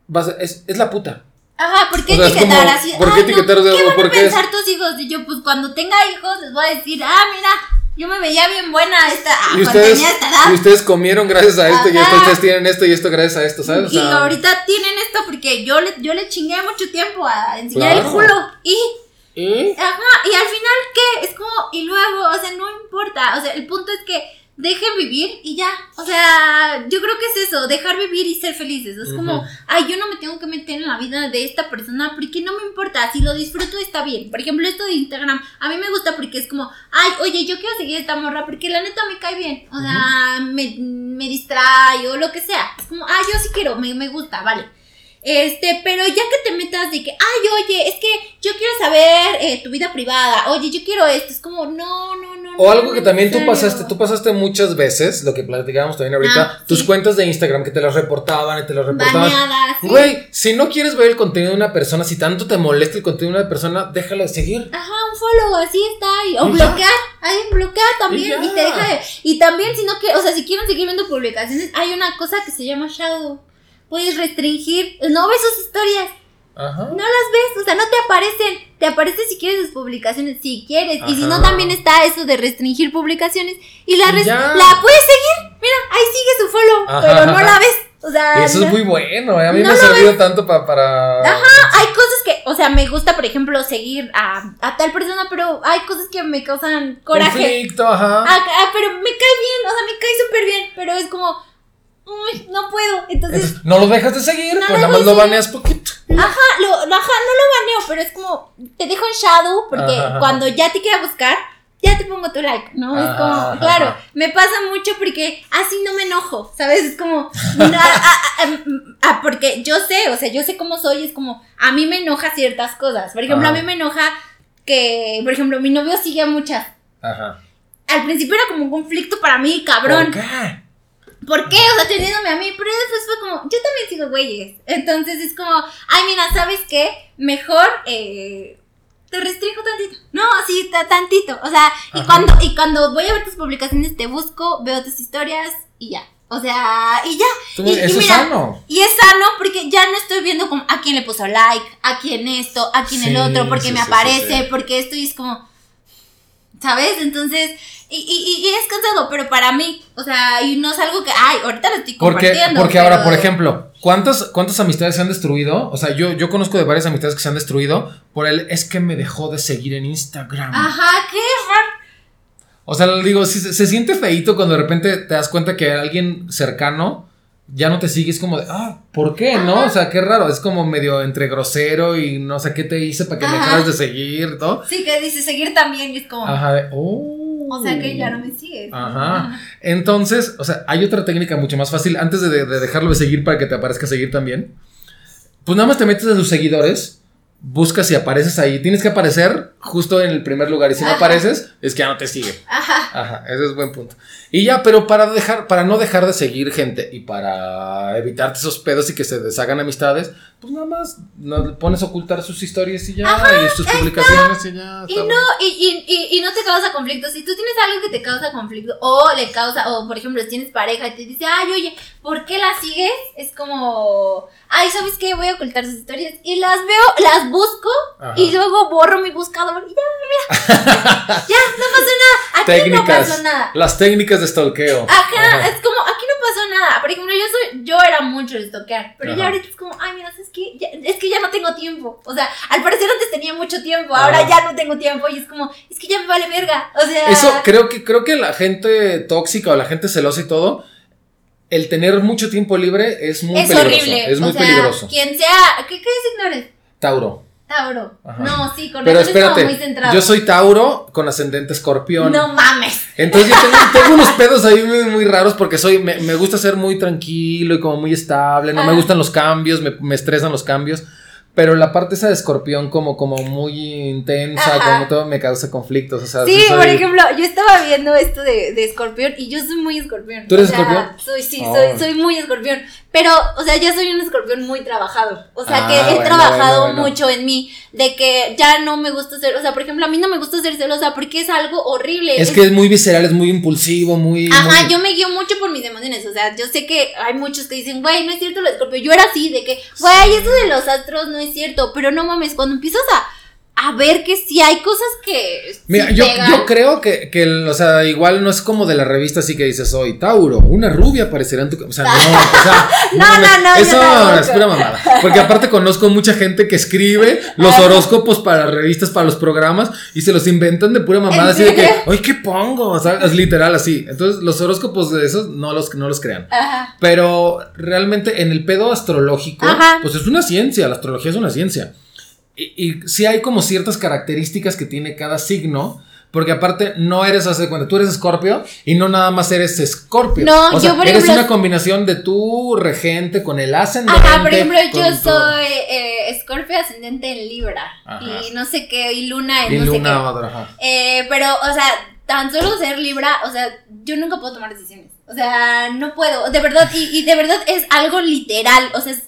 Vas a- es, es la puta. Ajá, ¿por qué O sea, es etiquetar así? ¿por qué no, etiquetar de- ¿Qué van por a qué es- pensar tus hijos? Y yo, pues cuando tenga hijos, les voy a decir, ah, mira, yo me veía bien buena esta, ah, Y cuando ustedes, tenía esta edad. y ustedes comieron gracias a esto, y esto, ustedes tienen esto y esto gracias a esto, ¿sabes? O y ahorita tienen esto porque yo le, yo le chingué mucho tiempo a enseñar el culo. Y, y al final, ¿qué? Es como, y luego, o sea, no importa. O sea, el punto es que dejen vivir y ya. O sea, yo creo que es eso, dejar vivir y ser felices. Es como, ay, yo no me tengo que meter en la vida de esta persona porque no me importa. Si lo disfruto está bien. Por ejemplo, esto de Instagram, a mí me gusta porque es como, ay, oye, yo quiero seguir esta morra porque la neta me cae bien. O sea, me, me distrae o lo que sea. Es como, ay, yo sí quiero, me, me gusta, vale. Este, pero ya que te metas de que, ay, oye, es que yo quiero saber eh, tu vida privada, oye, yo quiero esto, es como, no, no, no. O no, algo que también tú pasaste, tú pasaste muchas veces, lo que platicábamos también ahorita, Ah, tus sí. cuentas de Instagram que te las reportaban y te las reportaban. Baneadas, sí. Güey, si no quieres ver el contenido de una persona, si tanto te molesta el contenido de una persona, déjala de seguir. Ajá, un follow, así está. y- o Y bloquear, hay bloquear también. Y te deja de. Y también, si no que, o sea, si quieren seguir viendo publicaciones, hay una cosa que se llama shadow. Puedes restringir, no ves sus historias, Ajá. no las ves, o sea, no te aparecen. Te aparece si quieres sus publicaciones, si quieres. Y si no, también está eso de restringir publicaciones. Y la, Y la puedes seguir. Mira, ahí sigue su follow, Ajá, pero no la ves. O sea, eso es muy bueno, a mí no me ha servido tanto pa- para... Ajá, hay cosas que, o sea, me gusta, por ejemplo, seguir a, a tal persona, pero hay cosas que me causan coraje. Conflicto, ajá. Ah, ah, pero me cae bien, o sea, me cae súper bien, pero es como, uy, no puedo. Entonces, Entonces, no lo dejas de seguir, No pues nada más lo baneas poquito. ajá, lo, ajá, no lo baneo, pero es como, te dejo en shadow, porque Ajá, cuando ya te quiera buscar, ya te pongo tu like, ¿no? es como, ajá. claro, me pasa mucho porque así no me enojo, ¿sabes? Es como, ah, porque yo sé, o sea, yo sé cómo soy, es como, a mí me enoja ciertas cosas. Por ejemplo, Ajá. a mí me enoja que, por ejemplo, mi novio sigue a muchas. Ajá. Al principio era como un conflicto para mí, cabrón. ¿Por qué? ¿Por qué? O sea, teniéndome a mí, pero después fue como, yo también sigo güeyes. Entonces es como, ay, mira, ¿sabes qué? Mejor eh, te restringo tantito. No, así, ta- tantito. O sea, y Ajá. cuando, y cuando voy a ver tus publicaciones, te busco, veo tus historias y ya. O sea, y ya. Y- es sano. Y es sano porque ya no estoy viendo como a quién le puso like, a quién esto, a quién el otro, porque sí, me aparece, sí. porque esto y es como, ¿sabes? Entonces, y, y, y es cansado, pero para mí, o sea, y no es algo que, ay, ahorita lo estoy compartiendo. porque ahora, pero- por ejemplo, ¿cuántas, ¿cuántas amistades se han destruido? O sea, yo, yo conozco de varias amistades que se han destruido por el es que me dejó de seguir en Instagram. Ajá, qué raro. O sea, le digo, se, se siente feito cuando de repente te das cuenta que alguien cercano ya no te sigue. Es como de, ah, ¿por qué? ¿No? O sea, qué raro. Es como medio entre grosero y no sé qué te hice para que me Ajá. dejaras de seguir, ¿no? Sí, que dice seguir también y es como, Ajá, de, oh. O sea, que ya no me sigues. Ajá. Entonces, o sea, hay otra técnica mucho más fácil. Antes de, de dejarlo de seguir para que te aparezca seguir también. Pues nada más te metes a sus seguidores, buscas y apareces ahí. Tienes que aparecer justo en el primer lugar y si no Ajá. apareces, es que ya no te sigue. Ajá. Ajá, ese es buen punto. Y ya, pero para dejar, para no dejar de seguir gente y para evitarte esos pedos y que se deshagan amistades, pues nada más no, pones a ocultar sus historias y ya, y sus publicaciones y ya. Y está no, y, y, y no te causa conflicto. Si tú tienes algo que te causa conflicto, o le causa, o por ejemplo, si tienes pareja y te dice, ay, oye, ¿por qué la sigues? Es como, ay, ¿sabes qué? Voy a ocultar sus historias. Y las veo, las busco, Ajá. y luego borro mi buscador. Ya, mira. [LAUGHS] ya, no pasó nada. Aquí no pasó nada. Las técnicas de stalkeo. Ajá, Ajá. es como, aquí no pasó nada. Por ejemplo, yo soy, yo era mucho de toquear, pero Ajá. ya ahorita es como, ay, mira, es que, ya, es que ya no tengo tiempo. O sea, al parecer antes tenía mucho tiempo, ahora Ajá. ya no tengo tiempo y es como, es que ya me vale verga. O sea, Eso creo que, creo que la gente tóxica o la gente celosa y todo, el tener mucho tiempo libre es muy es peligroso. horrible. Es muy o sea, peligroso. Quien sea, ¿qué, qué signo eres? Tauro. Tauro. Ajá. No, sí, con Pero razón es como muy espérate, centrado. yo soy Tauro con ascendente escorpión. No mames. Entonces yo tengo, tengo unos [LAUGHS] pedos ahí muy, muy raros porque soy, me, me gusta ser muy tranquilo y como muy estable, no me Ajá. gustan los cambios, me, me estresan los cambios. Pero la parte esa de escorpión como, como muy intensa, Ajá. como todo me causa conflictos. O sea, Sí, soy- por ejemplo, yo estaba viendo esto de, de escorpión y yo soy muy escorpión. ¿Tú eres O sea, escorpión? Soy, sí, Oh. soy, soy muy escorpión. Pero, o sea, ya soy un escorpión muy trabajado. O sea, Ah, que he bueno, trabajado bueno, bueno. mucho en mí. De que ya no me gusta ser, o sea, por ejemplo, a mí no me gusta ser celosa porque es algo horrible. Es que es muy visceral, es muy impulsivo, muy... Ajá, muy- yo me guío mucho por mis emociones. O sea, yo sé que hay muchos que dicen, güey, no es cierto lo de Scorpio. Yo era así, de que, güey, eso de los astros no es cierto. Pero no mames, cuando empiezas a, a ver que sí hay cosas que. sí Mira, yo, creo que, que, o sea, igual no es como de la revista así que dices, soy Tauro, una rubia aparecerá en tu... ca-". O sea, no, o sea... [LAUGHS] No, no, no, Eso es pura mamada. Porque aparte conozco mucha gente que escribe los horóscopos para revistas, para los programas, y se los inventan de pura mamada, ¿En así de que? ¡ay, qué pongo! O sea, es literal así. Entonces, los horóscopos de esos no los, no los crean. Ajá. Pero realmente en el pedo astrológico, Ajá. pues es una ciencia, la astrología es una ciencia. Y, y sí hay como ciertas características que tiene cada signo, porque aparte no eres, hace cuenta, tú eres escorpio y no nada más eres escorpio. No, o sea, yo, por eres ejemplo, una combinación de tu regente con el ascendente. Ajá, por ejemplo, yo soy eh, Escorpio ascendente en Libra. Ajá. Y no sé qué, y Luna en Y no sé luna qué. otra, ajá. Eh, pero, o sea, tan solo ser Libra, o sea, yo nunca puedo tomar decisiones. O sea, no puedo, de verdad, y, y de verdad es algo literal, o sea, es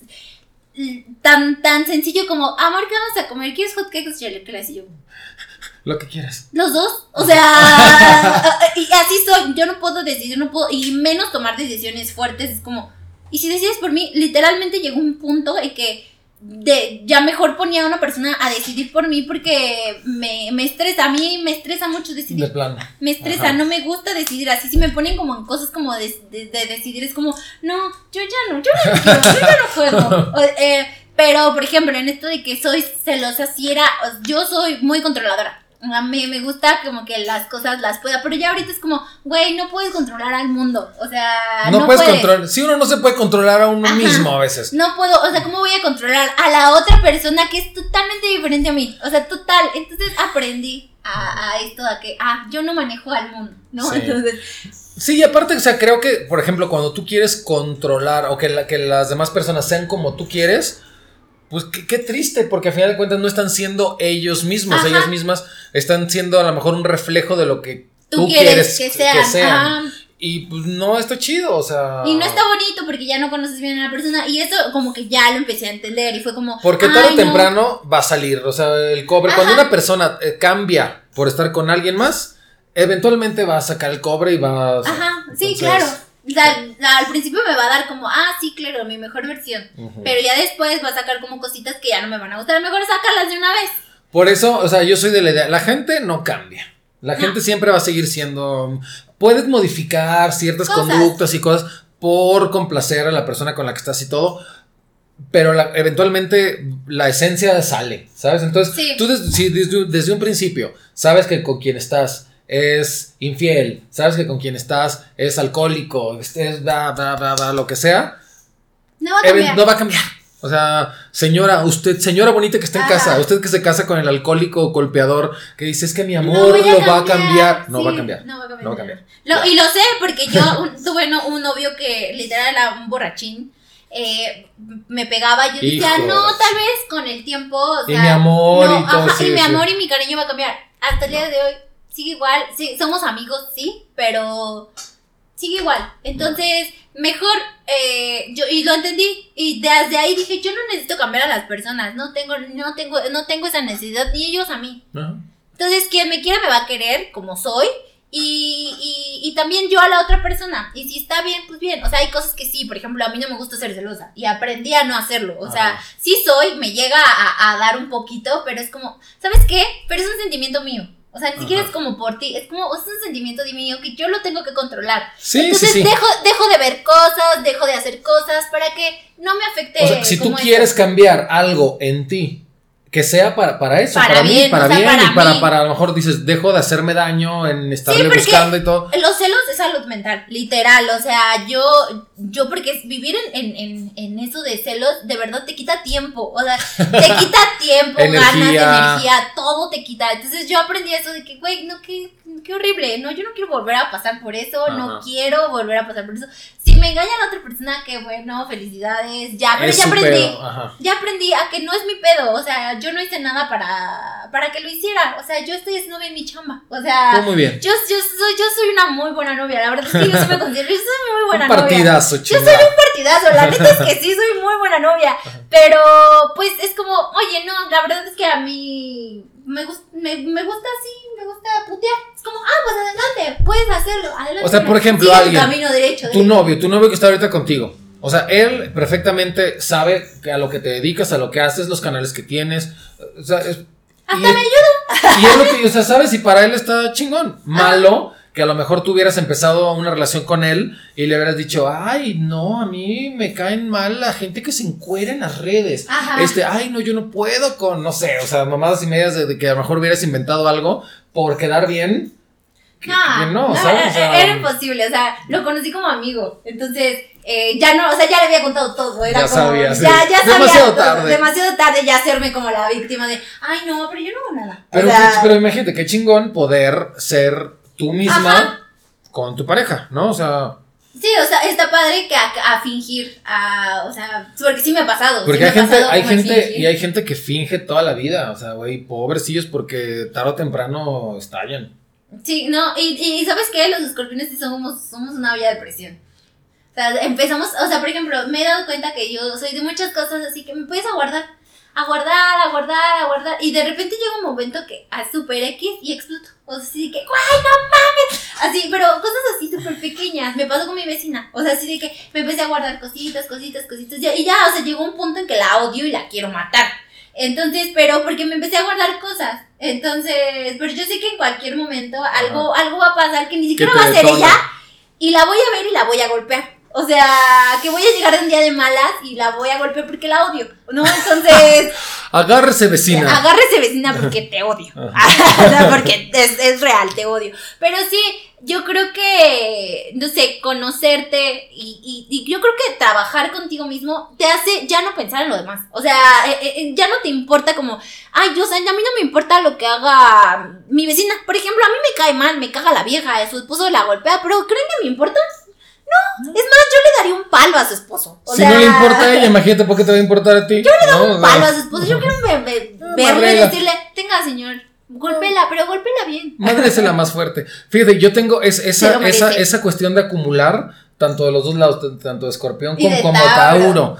tan, tan sencillo como, amor, ¿qué vamos a comer? ¿Quieres hotcakes o chilaquiles? Y yo, Lo que quieras. los dos, o sea, [LAUGHS] y así soy, yo no puedo decidir, no puedo, y menos tomar decisiones fuertes, es como, y si decides por mí, literalmente llegó un punto en que de, ya mejor ponía a una persona a decidir por mí porque me, me estresa, a mí me estresa mucho decidir. De plano. Me estresa, Ajá. no me gusta decidir así. Si me ponen como en cosas como de, de- de decidir, es como, no, yo ya no, yo no yo ya no juego. [LAUGHS] O, eh, pero, por ejemplo, en esto de que soy celosa, si era, yo soy muy controladora. A mí me gusta como que las cosas las pueda, pero ya ahorita es como, güey, no puedes controlar al mundo. O sea, No, no, puedes puedes. controlar. Si uno no se puede controlar a uno Ajá. mismo a veces. No puedo, o sea, ¿cómo voy a controlar a la otra persona que es totalmente diferente a mí? O sea, total. Entonces aprendí a, a esto, a que, ah, yo no manejo al mundo, ¿no? Sí. Entonces, Sí, y aparte, o sea, creo que, por ejemplo, cuando tú quieres controlar o que, la- que las demás personas sean como tú quieres, pues qué, qué triste, porque al final de cuentas no están siendo ellos mismos, Ajá. ellas mismas están siendo a lo mejor un reflejo de lo que tú, tú, quieres, que sean. Y pues no está chido, o sea. Y no está bonito porque ya no conoces bien a la persona. Y eso como que ya lo empecé a entender y fue como... Porque "Ay, tarde o no". temprano va a salir, o sea, el cobre. Cuando una persona eh, cambia por estar con alguien más, eventualmente va a sacar el cobre y va a. Ajá, sí, Entonces, claro. O sea, al principio me va a dar como, ah, sí, claro, mi mejor versión. Pero ya después va a sacar como cositas que ya no me van a gustar. Mejor sácalas de una vez. Por eso, o sea, yo soy de la idea, la gente no cambia. La No. gente siempre va a seguir siendo. Puedes modificar ciertas Cosas. conductas y cosas por complacer a la persona con la que estás y todo. Pero la- eventualmente la esencia sale, ¿sabes? Entonces, Sí. tú des- si desde, desde un principio sabes que con quien estás es infiel, sabes que con quien estás es alcohólico, es bla, bla, bla, bla, lo que sea, No va a cambiar. no va a cambiar. O sea, señora, usted, señora bonita que está en casa, usted que se casa con el alcohólico golpeador, que dice es que mi No amor lo va a cambiar. No Sí, va a cambiar. No va a cambiar. No va a cambiar. Lo- y lo sé porque yo un- [LAUGHS] tuve no- un novio que literal era un borrachín. eh, me pegaba, yo decía, no, tal vez con el tiempo, o Y sea, mi amor no, y ajá, sí, y mi sí. amor y mi cariño va a cambiar. Hasta el día de hoy sigue igual, sí, somos amigos, sí, pero sigue igual. Entonces, mejor, eh, yo, y lo entendí, y desde ahí dije, yo no necesito cambiar a las personas, no tengo, no tengo, no tengo esa necesidad, ni ellos a mí. Ajá. Entonces, quien me quiera me va a querer como soy. Y, y, y también yo a la otra persona. Y si está bien, pues bien. O sea, hay cosas que sí. Por ejemplo, a mí no me gusta ser celosa. Y aprendí a no hacerlo. O sea, sí soy, me llega a, a dar un poquito, pero es como, ¿sabes qué? Pero es un sentimiento mío. O sea, ni siquiera es como por ti. Es como, es un sentimiento de mío que yo lo tengo que controlar. Sí, sí, Entonces sí. Dejo, dejo de ver cosas, dejo de hacer cosas para que no me afecte. O sea, si tú quieres cambiar algo en ti, que sea para, para eso, Para para, mí, para o sea, bien, para y para, para a lo mejor dices, dejo de hacerme daño en estarle buscando y todo. Los celos es salud mental, literal. O sea, yo, yo porque vivir en, en, en, eso de celos, de verdad te quita tiempo. O sea, te [LAUGHS] quita tiempo, ganas, Energía. energía, todo te quita. Entonces yo aprendí eso de que, güey, no, qué, qué horrible. No, yo no quiero volver a pasar por eso. No quiero volver a pasar por eso. Si me engaña la otra persona, qué bueno, felicidades. Ya, pero Es ya aprendí. Ya aprendí a que no es mi pedo, o sea, yo no hice nada para, para que lo hiciera, o sea, yo estoy haciendo bien mi chamba, o sea, muy bien. yo, yo, soy, yo soy una muy buena novia, la verdad es que yo sí me considero, yo soy muy buena Un novia. Partidazo, Yo soy un partidazo, la neta es que [LAUGHS] sí, soy muy buena novia, pero pues es como, oye, no, la verdad es que a mí me, me, me gusta así, me gusta putear, es como, ah, pues adelante, puedes hacerlo, adelante. O sea, por ejemplo, alguien, camino derecho. Tu derecho. novio, tu novio que está ahorita contigo. O sea, él perfectamente sabe a lo que te dedicas, a lo que haces, los canales que tienes. O sea, es, Hasta y, me ayuda. Y es lo que, o sea, sabes, y para él está chingón. Malo que a lo mejor tú hubieras empezado una relación con él y le hubieras dicho, ay, no, a mí me caen mal la gente que se encuera en las redes. Ajá. Este, ay, no, yo no puedo con, no sé, o sea, mamadas y medias de, de que a lo mejor hubieras inventado algo por quedar bien. que- No, que no, no, ¿sabes? O era- sea, era imposible, o sea, lo conocí como amigo, entonces eh, ya no, o sea, ya le había contado todo, era Ya como, sabía, sí. ya, ya sabía Demasiado todo, tarde. demasiado tarde ya hacerme como la víctima de, ay no, pero yo no hago nada, Pero, o sea, pero imagínate, qué chingón poder ser tú misma Ajá. con tu pareja, ¿no? O sea, sí, o sea, está padre que a, a fingir, a, o sea, porque sí me ha pasado, porque sí hay ha gente, hay fingir. y hay gente que finge toda la vida, o sea, güey, pobrecillos porque tarde o temprano estallan. Sí, no, y, y ¿sabes qué? Los escorpiones sí somos, somos una olla de presión. O sea, empezamos, o sea, por ejemplo, me he dado cuenta que yo soy de muchas cosas así que me puedes aguardar, aguardar, aguardar, aguardar, y de repente llega un momento que a super X y exploto. O sea, así de que, ¡guay, no mames! Así, pero cosas así súper pequeñas. Me pasó con mi vecina. O sea, así de que me empecé a guardar cositas, cositas, cositas. Y ya, o sea, llegó un punto en que la odio y la quiero matar. Entonces, pero porque me empecé a guardar cosas. Entonces, pero yo sé que en cualquier momento algo, algo va a pasar que ni siquiera va a ser ella. Y la voy a ver y la voy a golpear. O sea, que voy a llegar de un día de malas y la voy a golpear porque la odio. ¿No? Entonces, [LAUGHS] Agárrese, vecina. agárrese vecina porque te odio. [LAUGHS] porque es, es real, te odio. Pero sí, yo creo que, no sé, conocerte y, y- y yo creo que trabajar contigo mismo te hace ya no pensar en lo demás. O sea, eh, eh, ya no te importa como, ay, yo, o sea, a mí no me importa lo que haga mi vecina. Por ejemplo, a mí me cae mal, me caga la vieja, su esposo la golpea, pero ¿creen que me importa? No, es más, yo le daría un palo a su esposo. O si sea, no le importa a ella, [LAUGHS] imagínate por qué te va a importar a ti. Yo le doy un palo a su esposo. Yo [LAUGHS] quiero ve- ve- Ah, verlo y barrega. decirle, tenga señor, golpela, pero golpela bien. [LAUGHS] Madre es la más fuerte. Fíjate, yo tengo es- esa, esa, esa cuestión de acumular, tanto de los dos lados, tanto de escorpión como, de como Tauro. Tauro.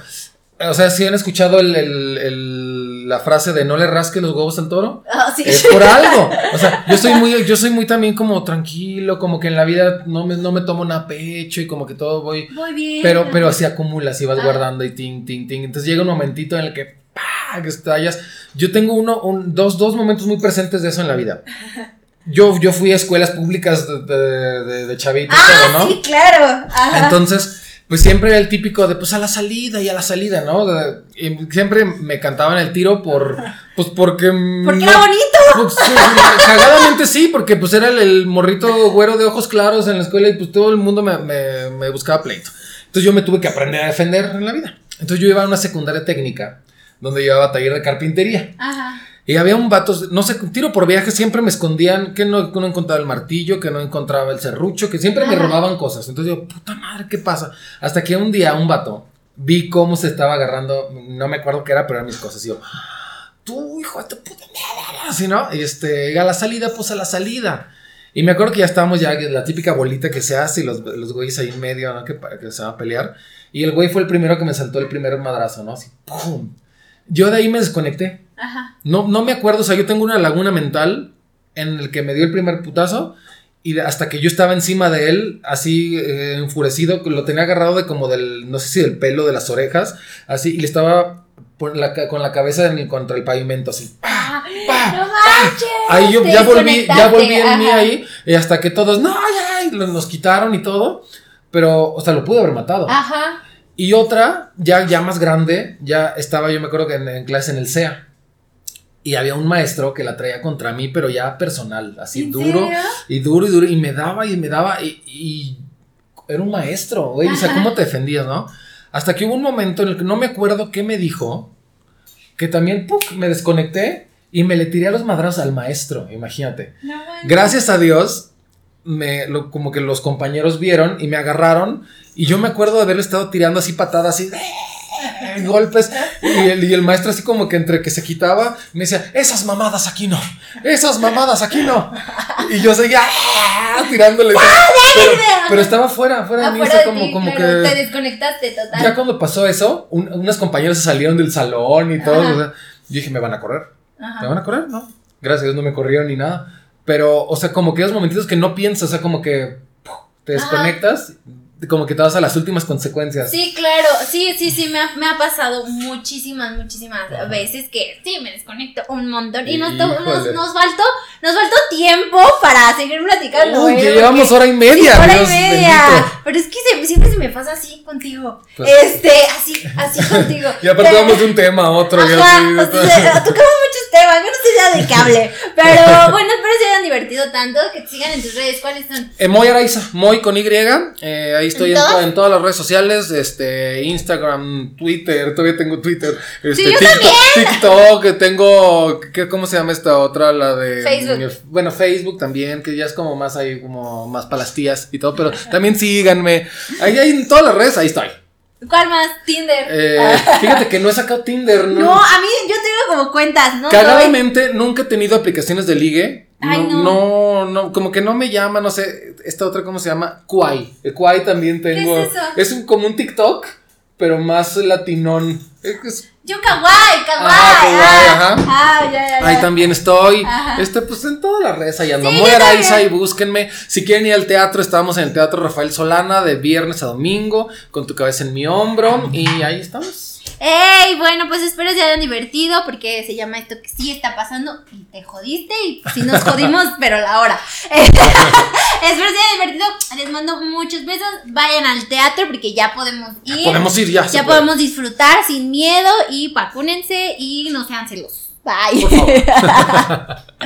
O sea, si han escuchado el- el- el- la frase de no le rasque los huevos al toro, Ah, sí. es por algo. O sea, yo soy muy, yo soy muy también como tranquilo, como que en la vida no me, no me tomo nada pecho y como que todo voy. Muy bien. Pero, pero así acumulas y vas Ah. guardando y ting, ting, ting. Entonces llega un momentito en el que ¡pah! que estallas. Yo tengo uno, un- dos, dos momentos muy presentes de eso en la vida. Yo, yo fui a escuelas públicas de, de, de- de chavito, Ah, todo, ¿no? sí, claro. Ajá. Entonces, pues siempre era el típico de pues a la salida y a la salida, ¿no? Y siempre me cantaban el tiro por, pues porque... [LAUGHS] Porque no- era bonito. pues, sí, cagadamente sí, porque pues era el, el morrito güero de ojos claros en la escuela y pues todo el mundo me, me- me buscaba pleito. Entonces yo me tuve que aprender a defender en la vida. Entonces yo iba a una secundaria técnica donde llevaba taller de carpintería. Ajá. Y había un vato, no sé, tiro por viaje, siempre me escondían que no, que no encontraba el martillo, que no encontraba el serrucho, que siempre me robaban cosas. Entonces yo, puta madre, ¿qué pasa? Hasta que un día un vato vi cómo se estaba agarrando, no me acuerdo qué era, pero eran mis cosas. Y yo, tú, hijo de tu puta madre, así, ¿no? Y este, a la salida, pues a la salida. Y me acuerdo que ya estábamos ya, la típica bolita que se hace y los, los güeyes ahí en medio, ¿no? Que, que se van a pelear. Y el güey fue el primero que me saltó el primer madrazo, ¿no? Así, ¡pum! Yo de ahí me desconecté. Ajá. No, no me acuerdo, o sea, yo tengo una laguna mental en el que me dio el primer putazo y hasta que yo estaba encima de él, así eh, enfurecido, lo tenía agarrado de como del, no sé si del pelo, de las orejas, así, y le estaba la con la cabeza en contra el pavimento, así. Ah, ¡pa! no manches. Ahí yo ya volví, ya volví en mí ahí, y hasta que todos, no, ya, nos quitaron y todo, pero, o sea, lo pude haber matado. Ajá. Y otra, ya, ya más grande, ya estaba, yo me acuerdo que en, en clase en el CEA. Y había un maestro que la traía contra mí, pero ya personal, así ¿En duro. serio? Y duro y duro. Y me daba y me daba. Y, y era un maestro, güey. O sea. ¿cómo te defendías, no? Hasta que hubo un momento en el que no me acuerdo qué me dijo. Que también ¡puc! me desconecté y me le tiré a los madrazos al maestro, imagínate. No. Gracias a Dios, me, lo- como que los compañeros vieron y me agarraron. Y yo me acuerdo de haberle estado tirando así patadas, así, ¡eh! [LAUGHS] golpes. Y el, y el maestro, así como que entre que se quitaba, me decía: Esas mamadas aquí no, esas mamadas aquí no. Y yo seguía ¡ah! tirándole. [LAUGHS] Pero, pero estaba fuera, fuera de mí, Afuera de como, ti, como claro, que. Te desconectaste total. Ya cuando pasó eso, un- unas compañeras se salieron del salón y todo. Ajá. o sea, yo dije: Me van a correr. Ajá. ¿Me van a correr? No. Gracias a Dios no me corrieron ni nada. Pero, o sea, como que esos momentitos que no piensas, o sea, como que te Ajá. Como que te vas a las últimas consecuencias. Sí, claro, sí, sí, sí, me ha, me ha pasado muchísimas, muchísimas Ajá. veces que sí, me desconecto un montón y nos, nos, nos faltó, nos faltó tiempo para seguir platicando. Uy, ¿eh? ya llevamos hora y media. Sí, hora Dios y media. bendito. Pero es que se- siempre se me pasa así contigo. Pues- este, así, así contigo. [LAUGHS] Y aparte Pero- vamos de un tema a otro. Ajá, así, o sea, tocamos muchos temas, yo no sé ya de qué hable. Pero bueno, espero se hayan divertido tanto, que te sigan en tus redes, ¿cuáles son? Eh, Moy Araiza, Moy con Y. eh, ahí estoy ¿En en, to- todas? en todas las redes sociales, este, Instagram, Twitter, todavía tengo Twitter, este, yo TikTok, TikTok, que tengo, ¿qué, ¿cómo se llama esta otra? La de Facebook. Bueno, Facebook también, que ya es como más ahí, como más para las tías y todo, pero también síganme. Ahí, ahí en todas las redes, ahí estoy. ¿Cuál más? Tinder. Eh, [LAUGHS] fíjate que no he sacado Tinder, ¿no? no, a mí yo tengo como cuentas, ¿no? Cagadamente, nunca he tenido aplicaciones de ligue. Ay, no, no, no, como que no me llama, no sé, esta otra, ¿cómo se llama? Kwai. El Kwai también tengo. es eso? un, como un TikTok, pero más latinón. Es- Yo kawaii, kawaii. Ah, kawaii, ah, ajá. ah, ya, ya, ya. ahí también estoy. Ajá. Este, pues en todas las redes ahí ando. Sí, Muy Araiza y búsquenme. Si quieren ir al teatro, estamos en el Teatro Rafael Solana de viernes a domingo, con tu cabeza en mi hombro. Y ahí estamos. Ey, bueno, pues espero se hayan divertido porque se llama esto que sí está pasando y te jodiste y si nos jodimos, [LAUGHS] pero la hora. [LAUGHS] espero se hayan divertido. Les mando muchos besos. Vayan al teatro porque ya podemos ir. Podemos ir ya. ya puede. podemos disfrutar sin miedo y vacúnense y no sean celos. Bye. Por favor. [LAUGHS]